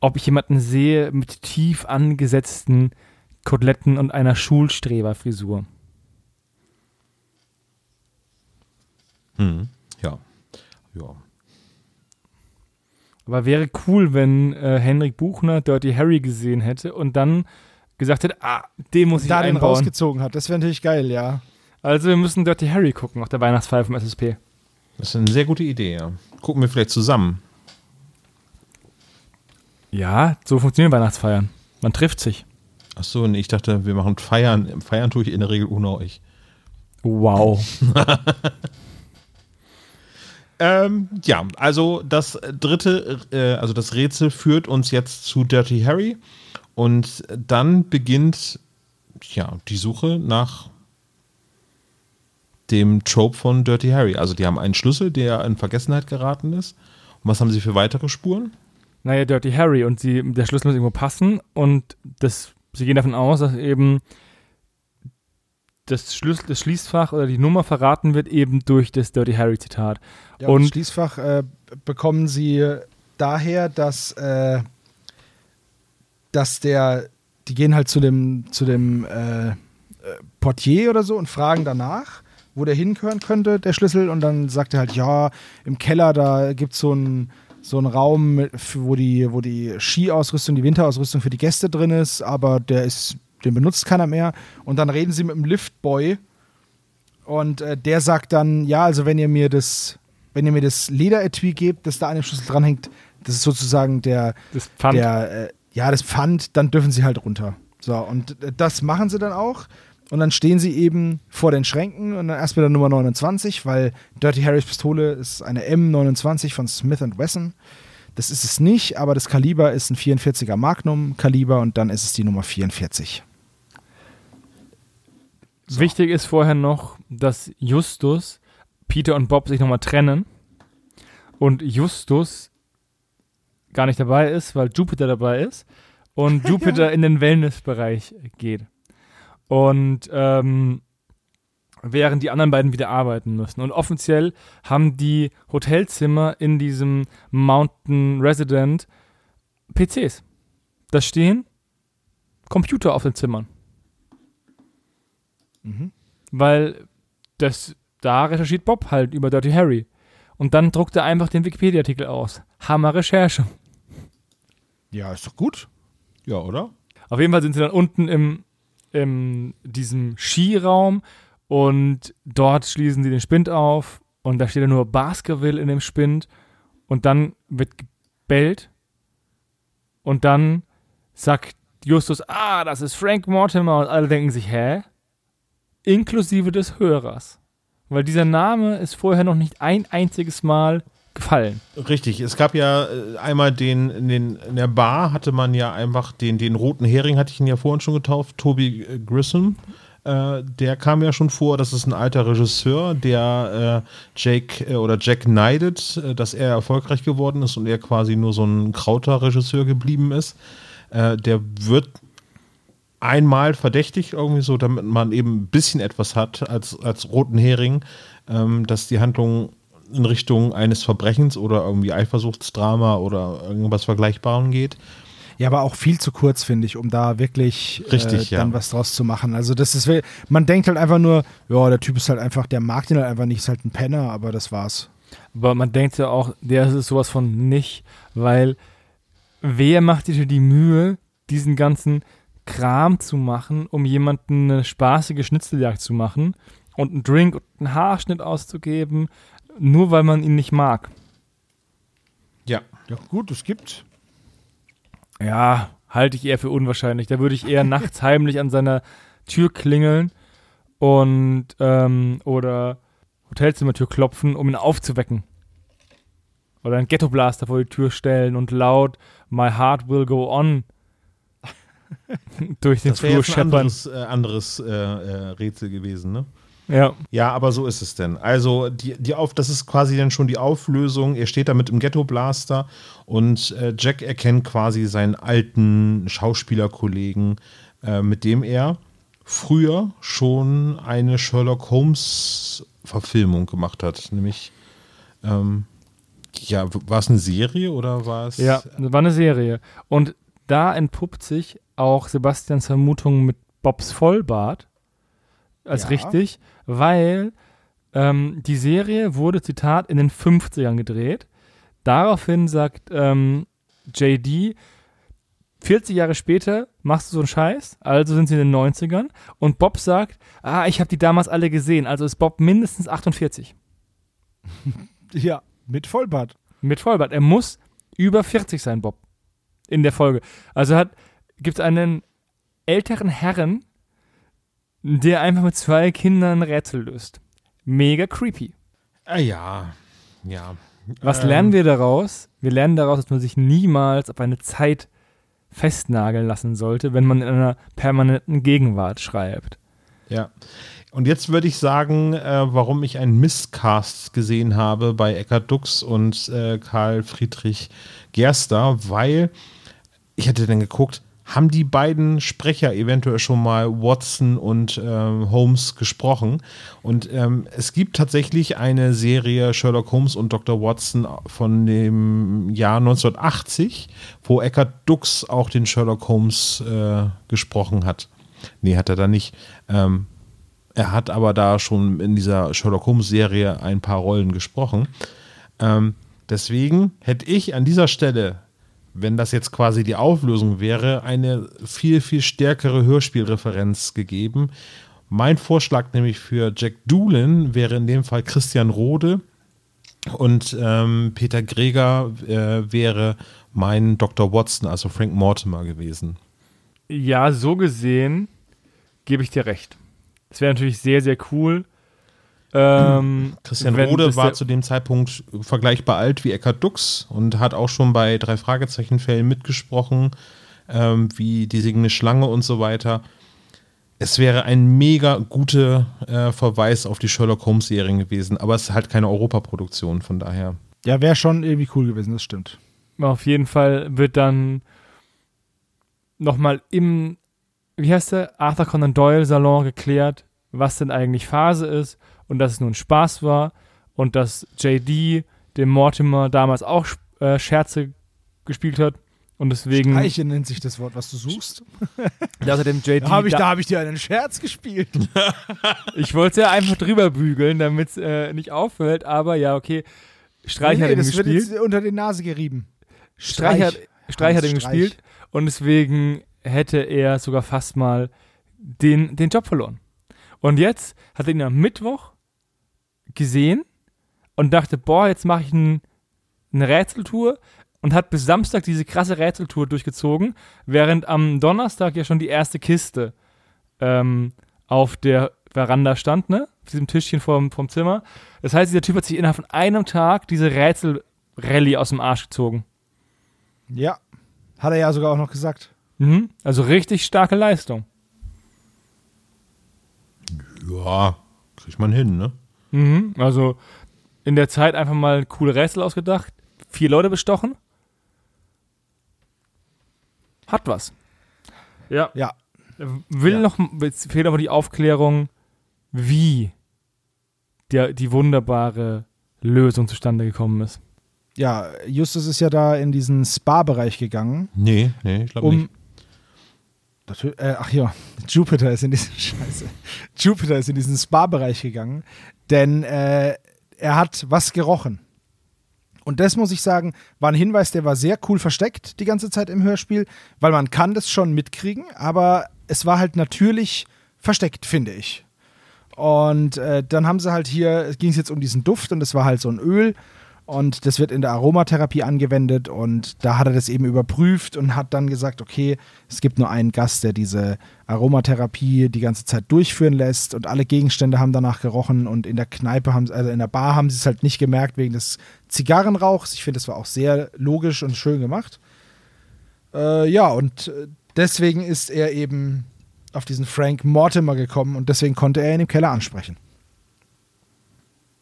ob ich jemanden sehe mit tief angesetzten Koteletten und einer Schulstreberfrisur. Hm. Ja. Ja. Aber wäre cool, wenn äh, Henrik Buchner Dirty Harry gesehen hätte und dann gesagt hätte, ah, den muss ich da den einbauen. rausgezogen hat. Das wäre natürlich geil, ja. Also wir müssen Dirty Harry gucken auf der Weihnachtsfeier vom SSP. Das ist eine sehr gute Idee, ja. Gucken wir vielleicht zusammen. Ja, so funktionieren Weihnachtsfeiern. Man trifft sich. Achso, nee, ich dachte, wir machen Feiern. Feiern tue ich in der Regel ohne euch. Wow. Ähm, ja, also das dritte, äh, also das Rätsel führt uns jetzt zu Dirty Harry und dann beginnt ja die Suche nach dem Trope von Dirty Harry. Also die haben einen Schlüssel, der in Vergessenheit geraten ist. Und was haben sie für weitere Spuren? naja, Dirty Harry und sie, der Schlüssel muss irgendwo passen und das, sie gehen davon aus, dass eben das, Schlüssel, das Schließfach oder die Nummer verraten wird eben durch das Dirty Harry Zitat. ja und das Schließfach äh, bekommen sie daher, dass, äh, dass der, die gehen halt zu dem, zu dem äh, äh, Portier oder so und fragen danach, wo der hingehören könnte, der Schlüssel. Und dann sagt er halt, ja, im Keller, da gibt es so einen so einen Raum, mit, wo die, wo die Skiausrüstung, die Winterausrüstung für die Gäste drin ist, aber der ist, den benutzt keiner mehr. Und dann reden sie mit dem Liftboy und äh, der sagt dann, ja, also wenn ihr mir das, wenn ihr mir das Lederetui gebt, das da an dem Schlüssel dranhängt, das ist sozusagen der, Das Pfand. der, äh, ja, das Pfand, dann dürfen sie halt runter. So, und äh, das machen sie dann auch. Und dann stehen sie eben vor den Schränken und dann erst mit der Nummer 29, weil Dirty Harrys Pistole ist eine M29 von Smith Wesson. Das ist es nicht, aber das Kaliber ist ein 44er Magnum Kaliber und dann ist es die Nummer 44. Wichtig ist vorher noch, dass Justus, Peter und Bob sich nochmal trennen und Justus gar nicht dabei ist, weil Jupiter dabei ist und Jupiter in den Wellnessbereich geht. Und ähm, während die anderen beiden wieder arbeiten müssen. Und offiziell haben die Hotelzimmer in diesem Mountain Resident PCs. Da stehen Computer auf den Zimmern. Mhm. Weil das, da recherchiert Bob halt über Dirty Harry. Und dann druckt er einfach den Wikipedia-Artikel aus. Hammer Recherche. Ja, ist doch gut. Ja, oder? Auf jeden Fall sind sie dann unten im, im diesem Skiraum und dort schließen sie den Spind auf und da steht ja nur Baskerville in dem Spind und dann wird gebellt und dann sagt Justus, ah, das ist Frank Mortimer und alle denken sich, hä? Inklusive des Hörers. Weil dieser Name ist vorher noch nicht ein einziges Mal gefallen. Richtig, es gab ja äh, einmal den, in, den, in der Bar hatte man ja einfach den, den roten Hering, hatte ich ihn ja vorhin schon getauft, Toby äh, Grissom. Äh, der kam ja schon vor, das ist ein alter Regisseur, der Jake oder Jack neidet, dass er erfolgreich geworden ist und er quasi nur so ein krauter Regisseur geblieben ist. Der wird einmal verdächtigt, irgendwie so, damit man eben ein bisschen etwas hat als, als roten Hering, ähm, dass die Handlung in Richtung eines Verbrechens oder irgendwie Eifersuchtsdrama oder irgendwas Vergleichbarem geht. Ja, aber auch viel zu kurz, finde ich, um da wirklich Richtig, äh, dann ja. was draus zu machen. Also das ist, man denkt halt einfach nur, ja, der Typ ist halt einfach, der mag den halt einfach nicht, ist halt ein Penner, aber das war's. Aber man denkt ja auch, der ist sowas von nicht, weil wer macht sich die Mühe, diesen ganzen Kram zu machen, um jemanden eine spaßige Schnitzeljagd zu machen und einen Drink und einen Haarschnitt auszugeben, nur weil man ihn nicht mag. Ja. Ja, gut, es gibt. Ja, halte ich eher für unwahrscheinlich. Da würde ich eher nachts heimlich an seiner Tür klingeln und ähm, oder Hotelzimmertür klopfen, um ihn aufzuwecken. Oder einen Ghetto-Blaster vor die Tür stellen und laut My Heart Will Go On durch den Das wäre Flur jetzt ein scheppern. anderes, äh, anderes äh, äh, Rätsel gewesen, ne? Ja. Ja, aber so ist es denn. Also, die, die auf, das ist quasi dann schon die Auflösung. Er steht da mit dem Ghetto-Blaster und äh, Jack erkennt quasi seinen alten Schauspielerkollegen, äh, mit dem er früher schon eine Sherlock Holmes-Verfilmung gemacht hat. Nämlich, ähm, ja, war es eine Serie oder war es. Ja, war eine Serie. Und da entpuppt sich auch Sebastians Vermutung mit Bobs Vollbart als Ja. richtig, weil ähm, die Serie wurde, Zitat, in den 50ern gedreht. Daraufhin sagt ähm, JD, 40 Jahre später machst du so einen Scheiß, also sind sie in den 90ern. Und Bob sagt, ah, ich habe die damals alle gesehen, also ist Bob mindestens 48 Ja, mit Vollbart. mit Vollbart. Er muss über 40 sein, Bob. In der Folge. Also hat gibt es einen älteren Herren, der einfach mit zwei Kindern Rätsel löst. Mega creepy. Ah, ja, ja. Was Ähm, lernen wir daraus? Wir lernen daraus, dass man sich niemals auf eine Zeit festnageln lassen sollte, wenn man in einer permanenten Gegenwart schreibt. Ja. Und jetzt würde ich sagen, äh, warum ich einen Misscast gesehen habe bei Eckhard Dux und äh, Karl Friedrich Gerster, weil ich hätte dann geguckt, haben die beiden Sprecher eventuell schon mal Watson und ähm, Holmes gesprochen? Und ähm, es gibt tatsächlich eine Serie Sherlock Holmes und Dr. Watson von dem Jahr 1980, wo Eckhard Dux auch den Sherlock Holmes äh, gesprochen hat. Nee, hat er da nicht. Ähm, er hat aber da schon in dieser Sherlock Holmes-Serie ein paar Rollen gesprochen. Ähm, deswegen hätte ich an dieser Stelle, wenn das jetzt quasi die Auflösung wäre, eine viel, viel stärkere Hörspielreferenz gegeben. Mein Vorschlag nämlich für Jack Doolin wäre in dem Fall Christian Rode und ähm, Peter Greger äh, wäre mein Dr. Watson, also Frank Mortimer gewesen. Ja, so gesehen gebe ich dir recht. Das wäre natürlich sehr, sehr cool. Ähm, Christian Rode war zu dem Zeitpunkt vergleichbar alt wie Eckhard Dux und hat auch schon bei drei Fragezeichenfällen mitgesprochen, ähm, wie die Signe Schlange und so weiter. Es wäre ein mega guter äh, Verweis auf die Sherlock Holmes Serien gewesen, aber es ist halt keine Europaproduktion, von daher. Ja, wäre schon irgendwie cool gewesen, das stimmt. Auf jeden Fall wird dann nochmal im, wie heißt der, Arthur Conan Doyle Salon geklärt, was denn eigentlich Phase ist und dass es nur ein Spaß war und dass JD dem Mortimer damals auch äh, Scherze gespielt hat und deswegen Streiche nennt sich das Wort, was du suchst. außerdem JD Da habe ich, da- hab ich dir einen Scherz gespielt. ich wollte es ja einfach drüber bügeln, damit es äh, nicht auffällt, aber ja, okay. Streich hat ihm das wird gespielt. jetzt unter die Nase gerieben. Streich hat, Streich hat ihn Hans gespielt und deswegen hätte er sogar fast mal den, den Job verloren. Und jetzt hat er ihn am Mittwoch gesehen und dachte, boah, jetzt mache ich ein, eine Rätseltour und hat bis Samstag diese krasse Rätseltour durchgezogen, während am Donnerstag ja schon die erste Kiste ähm, auf der Veranda stand, ne? Auf diesem Tischchen vorm, vom Zimmer. Das heißt, dieser Typ hat sich innerhalb von einem Tag diese Rätselrallye aus dem Arsch gezogen. Ja, hat er ja sogar auch noch gesagt. Mhm. Also richtig starke Leistung. Ja, kriegt man hin, ne? Mhm. Also in der Zeit einfach mal coole Rätsel ausgedacht, vier Leute bestochen. Hat was. Ja. Ja. Will Ja. noch, jetzt fehlt aber die Aufklärung, wie der, die wunderbare Lösung zustande gekommen ist. Ja, Justus ist ja da in diesen Spa-Bereich gegangen, Nee, nee, ich glaube um. nicht. Äh, ach ja, Jupiter ist in diesen Scheiße. Jupiter ist in diesen Spa-Bereich gegangen, denn äh, er hat was gerochen. Und das muss ich sagen, war ein Hinweis, der war sehr cool versteckt die ganze Zeit im Hörspiel, weil man kann das schon mitkriegen, aber es war halt natürlich versteckt, finde ich. Und äh, dann haben sie halt hier, es ging jetzt um diesen Duft und es war halt so ein Öl. Und das wird in der Aromatherapie angewendet und da hat er das eben überprüft und hat dann gesagt, okay, es gibt nur einen Gast, der diese Aromatherapie die ganze Zeit durchführen lässt und alle Gegenstände haben danach gerochen und in der Kneipe haben also in der Bar haben sie es halt nicht gemerkt wegen des Zigarrenrauchs. Ich finde, das war auch sehr logisch und schön gemacht. Äh, ja, und äh, deswegen ist er eben auf diesen Frank Mortimer gekommen und deswegen konnte er ihn im Keller ansprechen.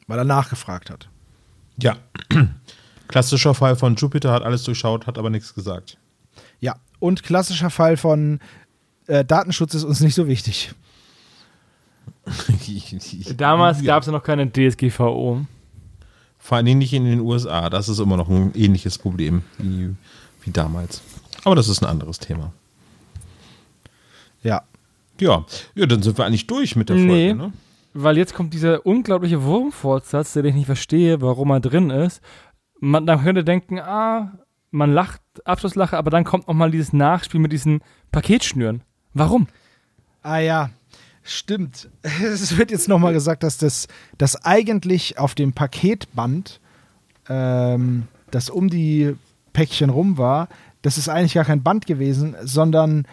Weil er nachgefragt hat. Ja. Klassischer Fall von Jupiter hat alles durchschaut, hat aber nichts gesagt. Ja, und klassischer Fall von äh, Datenschutz ist uns nicht so wichtig. Damals ja. gab es ja noch keine DSGVO. Vor allem nicht in den USA. Das ist immer noch ein ähnliches Problem wie, wie damals. Aber das ist ein anderes Thema. Ja. Ja, ja dann sind wir eigentlich durch mit der Folge, nee. ne? Weil jetzt kommt dieser unglaubliche Wurmfortsatz, den ich nicht verstehe, warum er drin ist. Man, man könnte denken, ah, man lacht, Abschlusslache, aber dann kommt nochmal dieses Nachspiel mit diesen Paketschnüren. Warum? Ah ja, stimmt. Es wird jetzt nochmal gesagt, dass das, das eigentlich auf dem Paketband, ähm, das um die Päckchen rum war, das ist eigentlich gar kein Band gewesen, sondern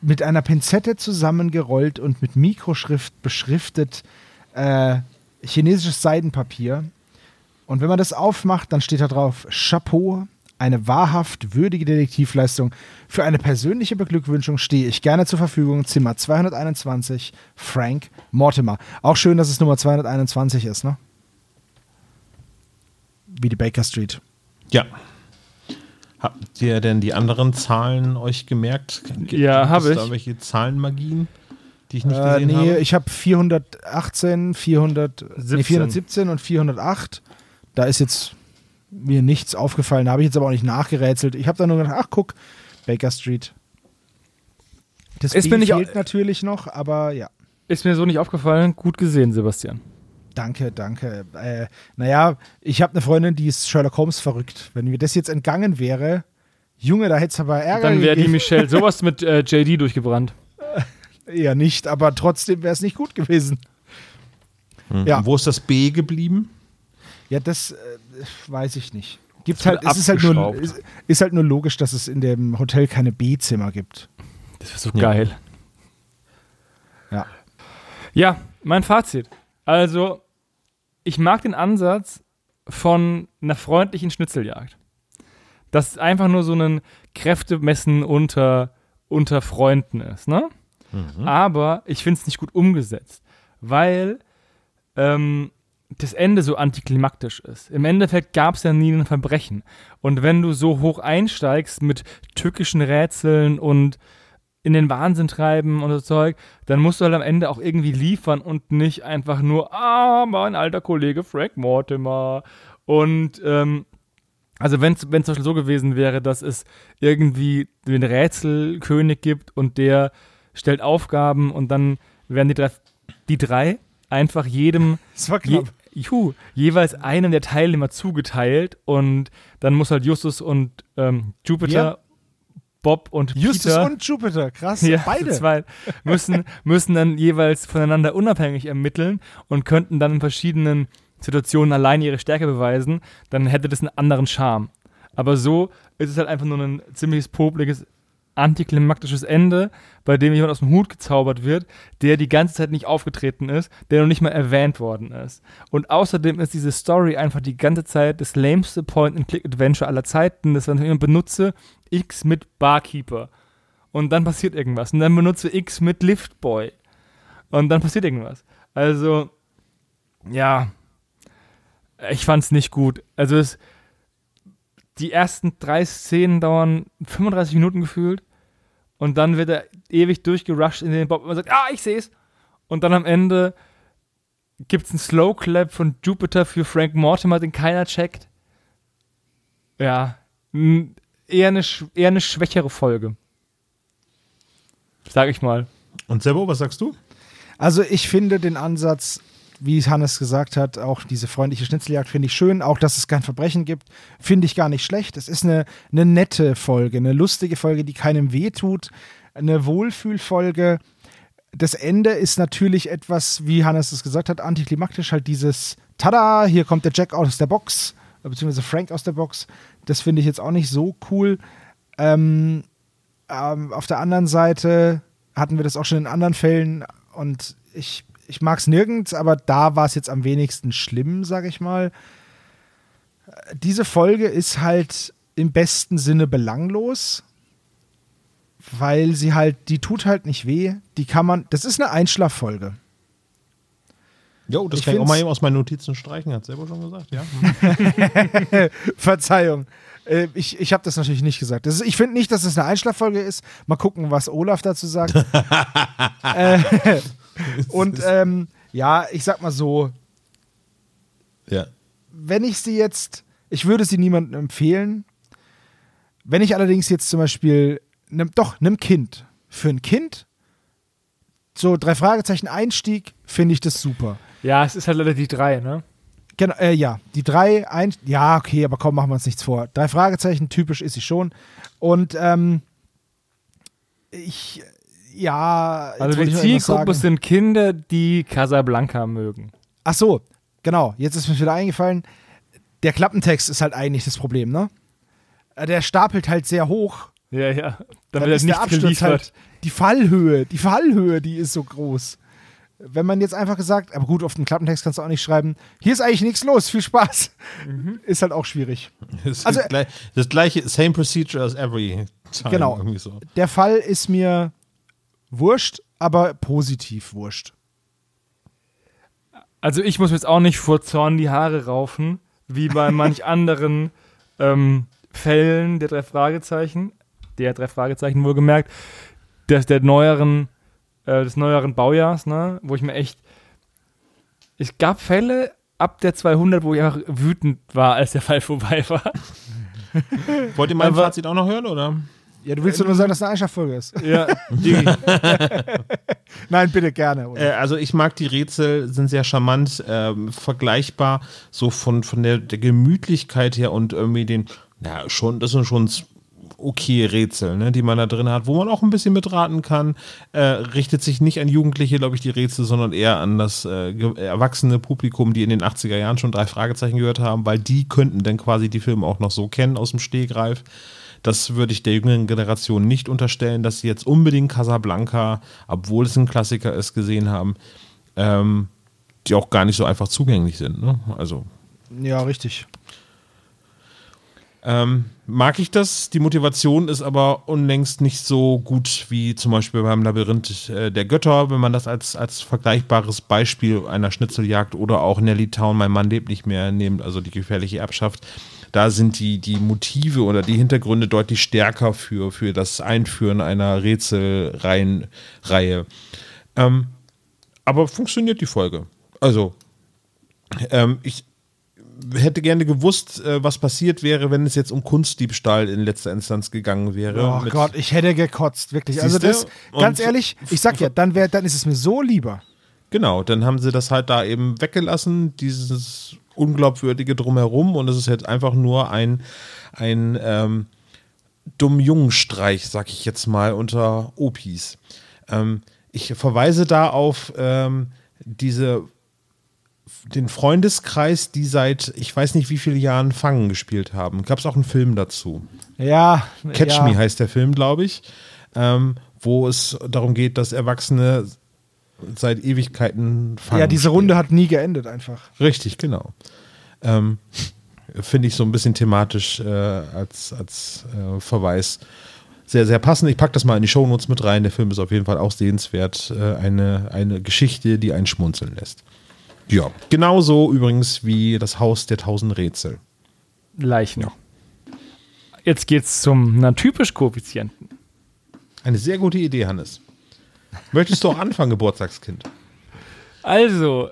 mit einer Pinzette zusammengerollt und mit Mikroschrift beschriftet äh, chinesisches Seidenpapier. Und wenn man das aufmacht, dann steht da drauf Chapeau, eine wahrhaft würdige Detektivleistung. Für eine persönliche Beglückwünschung stehe ich gerne zur Verfügung. Zimmer 221, Frank Mortimer. Auch schön, dass es Nummer 221 ist, ne? Wie die Baker Street. Ja. Habt ihr denn die anderen Zahlen euch gemerkt? Gibt, ja, habe ich. da welche Zahlenmagien, die ich nicht äh, gesehen nee, habe? Nee, ich habe 418, 400, nee, 417 und 408. Da ist jetzt mir nichts aufgefallen. habe ich jetzt aber auch nicht nachgerätselt. Ich habe dann nur gedacht, ach guck, Baker Street. Das ist B fehlt natürlich noch, aber ja. Ist mir so nicht aufgefallen. Gut gesehen, Sebastian. Danke, danke. Äh, naja, ich habe eine Freundin, die ist Sherlock Holmes verrückt. Wenn mir das jetzt entgangen wäre, Junge, da hätte es aber Ärger Dann wäre die Michelle sowas mit äh, JD durchgebrannt. Eher nicht, aber trotzdem wäre es nicht gut gewesen. Hm. Ja. Wo ist das B geblieben? Ja, das äh, weiß ich nicht. Gibt halt, es ist halt, nur, ist, ist, halt nur logisch, dass es in dem Hotel keine B-Zimmer gibt. Das wäre so ja. geil. Ja. Ja, mein Fazit. Also, ich mag den Ansatz von einer freundlichen Schnitzeljagd. Das einfach nur so ein Kräftemessen unter, unter Freunden ist, ne? Mhm. Aber ich finde es nicht gut umgesetzt, weil ähm, das Ende so antiklimaktisch ist. Im Endeffekt gab es ja nie ein Verbrechen. Und wenn du so hoch einsteigst mit tückischen Rätseln und in den Wahnsinn treiben und so Zeug, dann musst du halt am Ende auch irgendwie liefern und nicht einfach nur, ah, mein alter Kollege Frank Mortimer. Und ähm, also wenn es zum Beispiel so gewesen wäre, dass es irgendwie den Rätselkönig gibt und der stellt Aufgaben und dann werden die drei, die drei einfach jedem das war knapp. Je, juhu, jeweils einem der Teilnehmer zugeteilt und dann muss halt Justus und ähm, Jupiter Bob und Justus Peter, und Jupiter, krass, ja, beide. Zwei, müssen, müssen dann jeweils voneinander unabhängig ermitteln und könnten dann in verschiedenen Situationen allein ihre Stärke beweisen, dann hätte das einen anderen Charme. Aber so ist es halt einfach nur ein ziemliches popliges, antiklimaktisches Ende, bei dem jemand aus dem Hut gezaubert wird, der die ganze Zeit nicht aufgetreten ist, der noch nicht mal erwähnt worden ist. Und außerdem ist diese Story einfach die ganze Zeit das lameste Point-and-Click-Adventure aller Zeiten, das wenn ich benutze, X mit Barkeeper. Und dann passiert irgendwas. Und dann benutze X mit Liftboy. Und dann passiert irgendwas. Also, ja, ich fand's nicht gut. Also, es, die ersten drei Szenen dauern 35 Minuten gefühlt. Und dann wird er ewig durchgerusht in den Bob und man sagt, ah, ich seh's. Und dann am Ende gibt's einen Slow Clap von Jupiter für Frank Mortimer, den keiner checkt. Ja, eher eine, eher eine schwächere Folge. Sag ich mal. Und Sebo, was sagst du? Also ich finde den Ansatz, wie Hannes gesagt hat, auch diese freundliche Schnitzeljagd finde ich schön. Auch, dass es kein Verbrechen gibt, finde ich gar nicht schlecht. Es ist eine, eine nette Folge, eine lustige Folge, die keinem wehtut. Eine Wohlfühlfolge. Das Ende ist natürlich etwas, wie Hannes es gesagt hat, antiklimaktisch. Halt dieses Tada, hier kommt der Jack aus der Box beziehungsweise Frank aus der Box. Das finde ich jetzt auch nicht so cool. Ähm, ähm, auf der anderen Seite hatten wir das auch schon in anderen Fällen und ich, ich mag es nirgends, aber da war es jetzt am wenigsten schlimm, sage ich mal. Diese Folge ist halt im besten Sinne belanglos, weil sie halt, die tut halt nicht weh. Die kann man, das ist eine Einschlaffolge. Jo, das Ich kann ich auch mal eben aus meinen Notizen streichen, hat selber schon gesagt, ja. Hm. Verzeihung. Äh, Ich, ich habe das natürlich nicht gesagt. Das ist, ich finde nicht, dass es eine Einschlaffolge ist. Mal gucken, was Olaf dazu sagt. äh, und ähm, ja, ich sag mal so, ja. wenn ich sie jetzt, ich würde sie niemandem empfehlen. Wenn ich allerdings jetzt zum Beispiel, nem, doch, einem Kind, für ein Kind, so drei Fragezeichen Einstieg, finde ich das super. Ja, es ist halt leider die drei, ne? Genau, äh, ja, die drei, ein, ja, okay, aber komm, machen wir uns nichts vor. Drei Fragezeichen, typisch ist sie schon. Und ähm, ich, ja, Also die Zielgruppe sind Kinder, die Casablanca mögen. Ach so, genau, jetzt ist mir wieder eingefallen. Der Klappentext ist halt eigentlich das Problem, ne? Äh, Der stapelt halt sehr hoch. Ja, ja. Dann Damit er ist der nicht Absturz geliefert. halt, die Fallhöhe, die Fallhöhe, die ist so groß. Wenn man jetzt einfach gesagt, aber gut, auf dem Klappentext kannst du auch nicht schreiben, hier ist eigentlich nichts los, viel Spaß. Mhm. Ist halt auch schwierig. Das, Also- gleich, das gleiche, same procedure as every time. Genau. Irgendwie so. Der Fall ist mir wurscht, aber positiv wurscht. Also ich muss mir jetzt auch nicht vor Zorn die Haare raufen, wie bei manch anderen ähm, Fällen der drei Fragezeichen, der drei Fragezeichen wohlgemerkt, des, der neueren, äh, des neueren Baujahrs, ne, wo ich mir echt, es gab Fälle ab der 200, wo ich einfach wütend war, als der Fall vorbei war. Wollt ihr mein Aber- Fazit auch noch hören, oder? Ja, du willst doch nur sagen, dass es eine Einschlaffolge ist. Ja, Nein, bitte gerne. Äh, also ich mag die Rätsel, sind sehr charmant, ähm, vergleichbar, so von, von der, der Gemütlichkeit her und irgendwie den, ja, schon, das sind schon okay Rätsel, ne, die man da drin hat, wo man auch ein bisschen mitraten kann. Äh, richtet sich nicht an Jugendliche, glaube ich, die Rätsel, sondern eher an das äh, erwachsene Publikum, die in den 80er Jahren schon drei Fragezeichen gehört haben, weil die könnten dann quasi die Filme auch noch so kennen aus dem Stehgreif. Das würde ich der jüngeren Generation nicht unterstellen, dass sie jetzt unbedingt Casablanca, obwohl es ein Klassiker ist, gesehen haben, ähm, die auch gar nicht so einfach zugänglich sind. Ne? Also Ja, richtig. ähm, mag ich das. Die Motivation ist aber unlängst nicht so gut wie zum Beispiel beim Labyrinth äh, der Götter, wenn man das als, als vergleichbares Beispiel einer Schnitzeljagd oder auch Nelly Town, mein Mann lebt nicht mehr, nimmt, also die gefährliche Erbschaft. Da sind die, die Motive oder die Hintergründe deutlich stärker für, für das Einführen einer Rätselreihenreihe. Ähm, aber funktioniert die Folge. Also, ähm, ich, hätte gerne gewusst, äh, was passiert wäre, wenn es jetzt um Kunstdiebstahl in letzter Instanz gegangen wäre. Oh Gott, ich hätte gekotzt, wirklich. Also Siehste? das, ganz Und- ehrlich, ich sag ja, dann, wär, dann ist es mir so lieber. Genau, dann haben sie das halt da eben weggelassen, dieses unglaubwürdige drumherum und es ist jetzt einfach nur ein, ein ähm, dumm Jungenstreich, sag ich jetzt mal, unter Opis. Ähm, ich verweise da auf ähm, diese den Freundeskreis, die seit ich weiß nicht wie viele Jahren Fangen gespielt haben. Gab es auch einen Film dazu. Ja. Catch ja. Me heißt der Film, glaube ich, ähm, wo es darum geht, dass Erwachsene seit Ewigkeiten fangen. Ja, diese Runde hat nie geendet einfach. Richtig, genau. Ähm, Finde ich so ein bisschen thematisch äh, als, als äh, Verweis sehr, sehr passend. Ich packe das mal in die Shownotes mit rein. Der Film ist auf jeden Fall auch sehenswert. Äh, eine, eine Geschichte, die einen schmunzeln lässt. Ja, genauso übrigens wie das Haus der tausend Rätsel. Leichen. Jetzt geht's zum na, typisch Koeffizienten. Eine sehr gute Idee, Hannes. Möchtest du auch anfangen, Geburtstagskind? Also,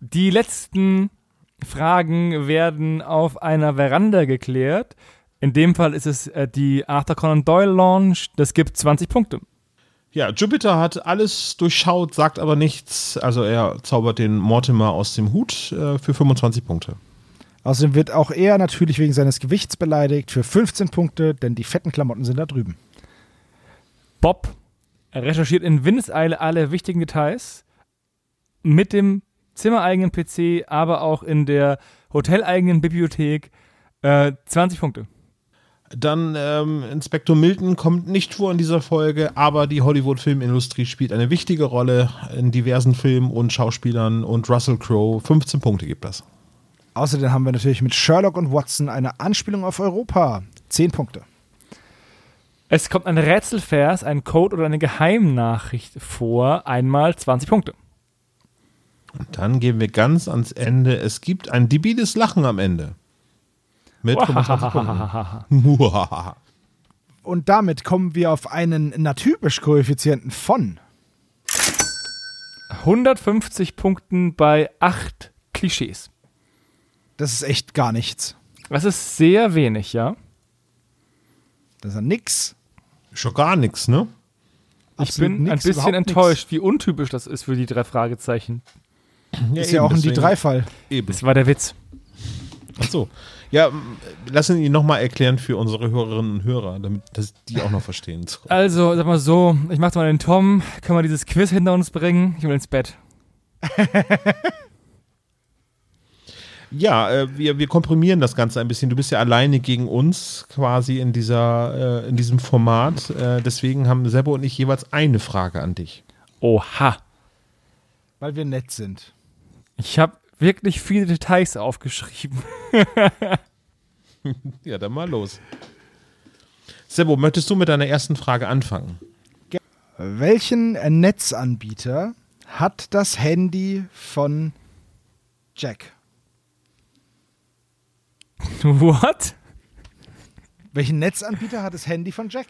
die letzten Fragen werden auf einer Veranda geklärt. In dem Fall ist es äh, die Arthur Conan Doyle Launch. Das gibt 20 Punkte. Ja, Jupiter hat alles durchschaut, sagt aber nichts. Also er zaubert den Mortimer aus dem Hut äh, für 25 Punkte. Außerdem wird auch er natürlich wegen seines Gewichts beleidigt für 15 Punkte, denn die fetten Klamotten sind da drüben. Bob recherchiert in Windeseile alle wichtigen Details mit dem zimmereigenen PC, aber auch in der hoteleigenen Bibliothek Äh, 20 Punkte. Dann ähm, Inspektor Milton kommt nicht vor in dieser Folge, aber die Hollywood-Filmindustrie spielt eine wichtige Rolle in diversen Filmen und Schauspielern und Russell Crowe. 15 Punkte gibt das. Außerdem haben wir natürlich mit Sherlock und Watson eine Anspielung auf Europa. 10 Punkte. Es kommt ein Rätselvers, ein Code oder eine Geheimnachricht vor. Einmal 20 Punkte. Und dann gehen wir ganz ans Ende. Es gibt ein debiles Lachen am Ende. Mit 25 Punkten. Und damit kommen wir auf einen natypisch Koeffizienten von 150 Punkten bei 8 Klischees. Das ist echt gar nichts. Das ist sehr wenig, ja. Das ist ja nix. Schon gar nichts, ne? Ich Absolut bin ein nix, bisschen überhaupt enttäuscht, wie untypisch das ist für die drei Fragezeichen. Ist ja auch ein deswegen- Die-3-Fall. Eben. Das war der Witz. Ach so. Ja, lassen ihn nochmal erklären für unsere Hörerinnen und Hörer, damit dass die auch noch verstehen. So. Also, sag mal so, ich mach mal den Tom. Können wir dieses Quiz hinter uns bringen? Ich will ins Bett. Ja, äh, wir, wir komprimieren das Ganze ein bisschen. Du bist ja alleine gegen uns quasi in, dieser, äh, in diesem Format. Äh, deswegen haben Sebo und ich jeweils eine Frage an dich. Oha. Weil wir nett sind. Ich habe wirklich viele Details aufgeschrieben. Ja, dann mal los. Sebo, möchtest du mit deiner ersten Frage anfangen? Welchen Netzanbieter hat das Handy von Jack? What? Welchen Netzanbieter hat das Handy von Jack?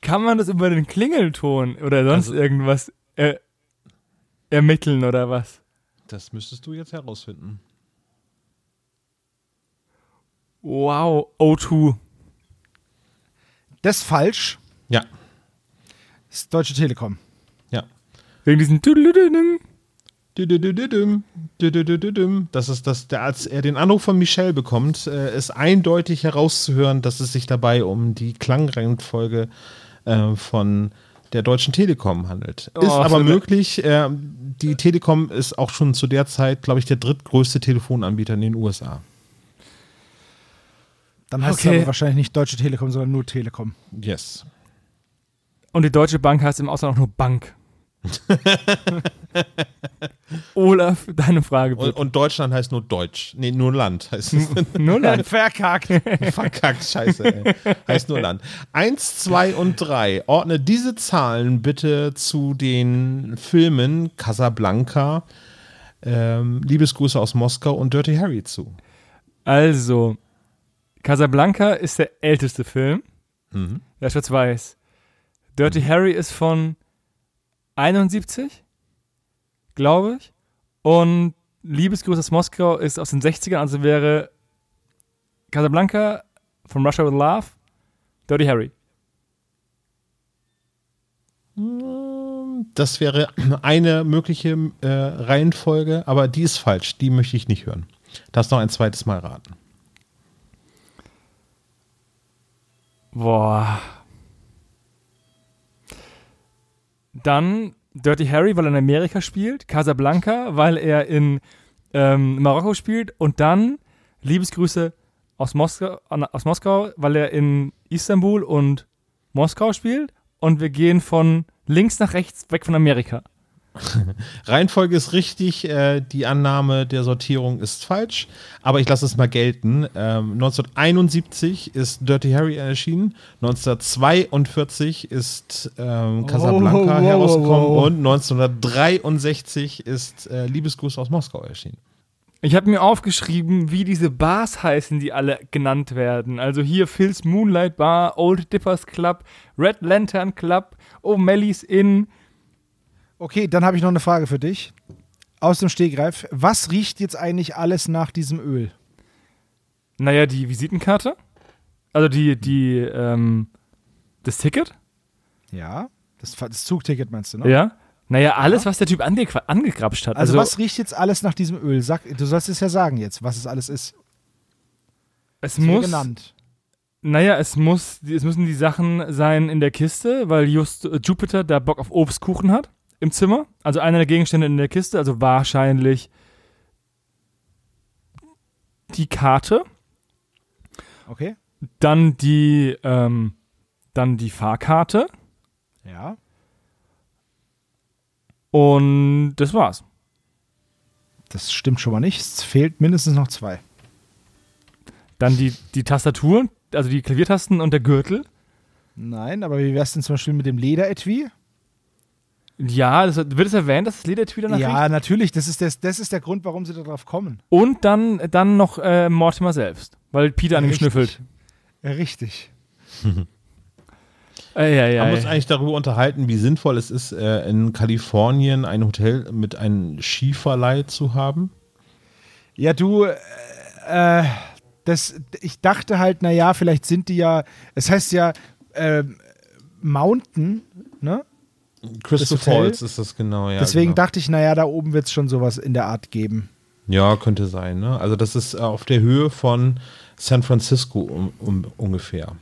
Kann man das über den Klingelton oder sonst Also- irgendwas äh, ermitteln oder was? Das müsstest du jetzt herausfinden. Wow, O2. Das ist falsch. Ja, Das ist Deutsche Telekom. ja. Wegen diesen Tüdelüdüdüm. Das ist das, der, als er den Anruf von Michelle bekommt, äh, ist eindeutig herauszuhören, dass es sich dabei um die Klangreihenfolge äh, von der Deutschen Telekom handelt. Oh, ist aber möglich. Äh, die Telekom ist auch schon zu der Zeit, glaube ich, der drittgrößte Telefonanbieter in den USA. Dann heißt Okay. es aber wahrscheinlich nicht Deutsche Telekom, sondern nur Telekom. Yes. Und die Deutsche Bank heißt im Ausland auch nur Bank. Olaf, deine Frage Und, bitte. und Deutschland heißt nur Deutsch. Nee, nur Land heißt es. Nur Land. Verkackt. Verkackt, scheiße. Ey. Heißt nur Land. Eins, zwei und drei. Ordne diese Zahlen bitte zu den Filmen Casablanca, ähm, Liebesgrüße aus Moskau und Dirty Harry zu. Also, Casablanca ist der älteste Film. Mhm. Der schwarz-weiß. Dirty Harry ist von 71, glaube ich. Und Liebesgruß aus Moskau ist aus den 60ern, also wäre Casablanca von Russia with Love, Dirty Harry. Das wäre eine mögliche äh, Reihenfolge, aber die ist falsch. Die möchte ich nicht hören. Darfst noch ein zweites Mal raten. Boah. Dann Dirty Harry, weil er in Amerika spielt. Casablanca, weil er in ähm, Marokko spielt. Und dann Liebesgrüße aus Moskau, aus Moskau, weil er in Istanbul und Moskau spielt. Und wir gehen von links nach rechts weg von Amerika. Reihenfolge ist richtig, äh, die Annahme der Sortierung ist falsch, aber ich lasse es mal gelten. Ähm, 1971 ist Dirty Harry erschienen, 1942 ist ähm, Casablanca Oh, wow, herausgekommen wow. und 1963 ist äh, Liebesgruß aus Moskau erschienen. Ich habe mir aufgeschrieben, wie diese Bars heißen, die alle genannt werden. Also hier Phil's Moonlight Bar, Old Dippers Club, Red Lantern Club, O'Malley's Inn. Okay, dann habe ich noch eine Frage für dich. Aus dem Stegreif. Was riecht jetzt eigentlich alles nach diesem Öl? Naja, die Visitenkarte. Also die, die, ähm, das Ticket. Ja, das, das Zugticket meinst du, ne? Ja. Naja, alles, was der Typ ange angegrapscht hat. Also, Also, was riecht jetzt alles nach diesem Öl? Sag, du sollst es ja sagen jetzt, was es alles ist. es muss, genannt. naja, es muss, es müssen die Sachen sein in der Kiste, weil just äh, Jupiter da Bock auf Obstkuchen hat im Zimmer. Also einer der Gegenstände in der Kiste, also wahrscheinlich die Karte. Okay. Dann die, ähm, dann die Fahrkarte Ja. und das war's. Das stimmt schon mal nicht. Es fehlt mindestens noch zwei. Dann die, die Tastatur, also die Klaviertasten und der Gürtel. Nein, aber wie wär's denn zum Beispiel mit dem Lederetui? Ja, das, wird es erwähnt, dass das Lederetui danach riecht? Ja, natürlich. Das ist, das, das ist der Grund, warum sie darauf kommen. Und dann, dann noch äh, Mortimer selbst, weil Peter an ihm Richtig. schnüffelt. Richtig. Äh, ja, ja, haben wir uns ja. eigentlich darüber unterhalten, wie sinnvoll es ist, äh, in Kalifornien ein Hotel mit einem Skiverleih zu haben? Ja, du, äh, äh, das, ich dachte halt, naja, vielleicht sind die ja, es heißt ja äh, Mountain, ne? Crystal Das Hotel? Falls ist das genau, ja. Deswegen genau. dachte ich, naja, da oben wird es schon sowas in der Art geben. Ja, könnte sein. Ne? Also das ist äh, auf der Höhe von San Francisco um, um, ungefähr.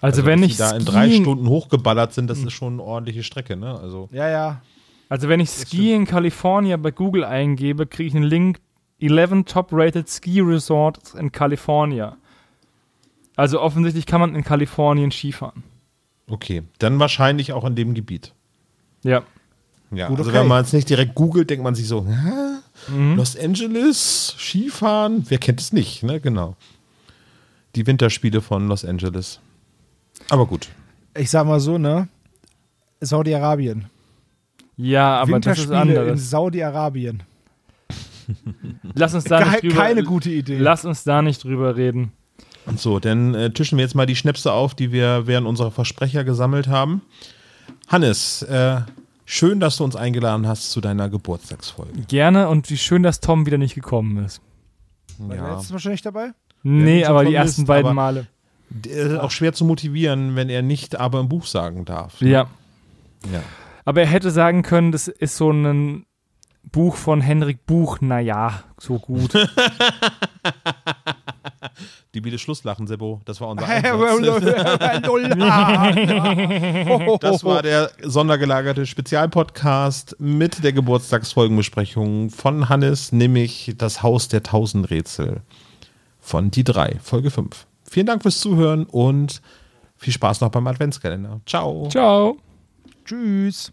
Also, wenn dass ich die da in drei Stunden hochgeballert sind, das ist schon eine ordentliche Strecke. Ne? Also Ja, ja. Also wenn ich Ski in California bei Google eingebe, kriege ich einen Link 11 top-rated Ski Resorts in California. Also offensichtlich kann man in Kalifornien Skifahren. okay, dann wahrscheinlich auch in dem Gebiet. Ja. Ja, Gut, also okay. wenn man es nicht direkt googelt, denkt man sich so, Hä? Los Angeles, Skifahren, wer kennt es nicht, ne? Genau. Die Winterspiele von Los Angeles. Aber gut. Ich sag mal so, ne? Saudi-Arabien. Ja, aber das ist Winterspiele in. Saudi-Arabien. Lass uns da Ke- nicht drüber, keine gute Idee. Lass uns da nicht drüber reden. Und so, dann äh, tischen wir jetzt mal die Schnäpse auf, die wir während unserer Versprecher gesammelt haben. Hannes, äh, schön, dass du uns eingeladen hast zu deiner Geburtstagsfolge. Gerne und wie schön, dass Tom wieder nicht gekommen ist. War der Ja. letztes Mal schon nicht dabei? Nee, schon aber die ersten beiden aber- Male. Der ist auch schwer zu motivieren, wenn er nicht aber im Buch sagen darf. Ja. Ja. Aber er hätte sagen können, das ist so ein Buch von Henrik Buch, naja, so gut. Die Biele Schlusslachen, Sebo, das war unser das Einsatz. Das war der sondergelagerte Spezialpodcast mit der Geburtstagsfolgenbesprechung von Hannes, nämlich das Haus der Tausend Rätsel von die drei, Folge 5. Vielen Dank fürs Zuhören und viel Spaß noch beim Adventskalender. Ciao. Ciao. Tschüss.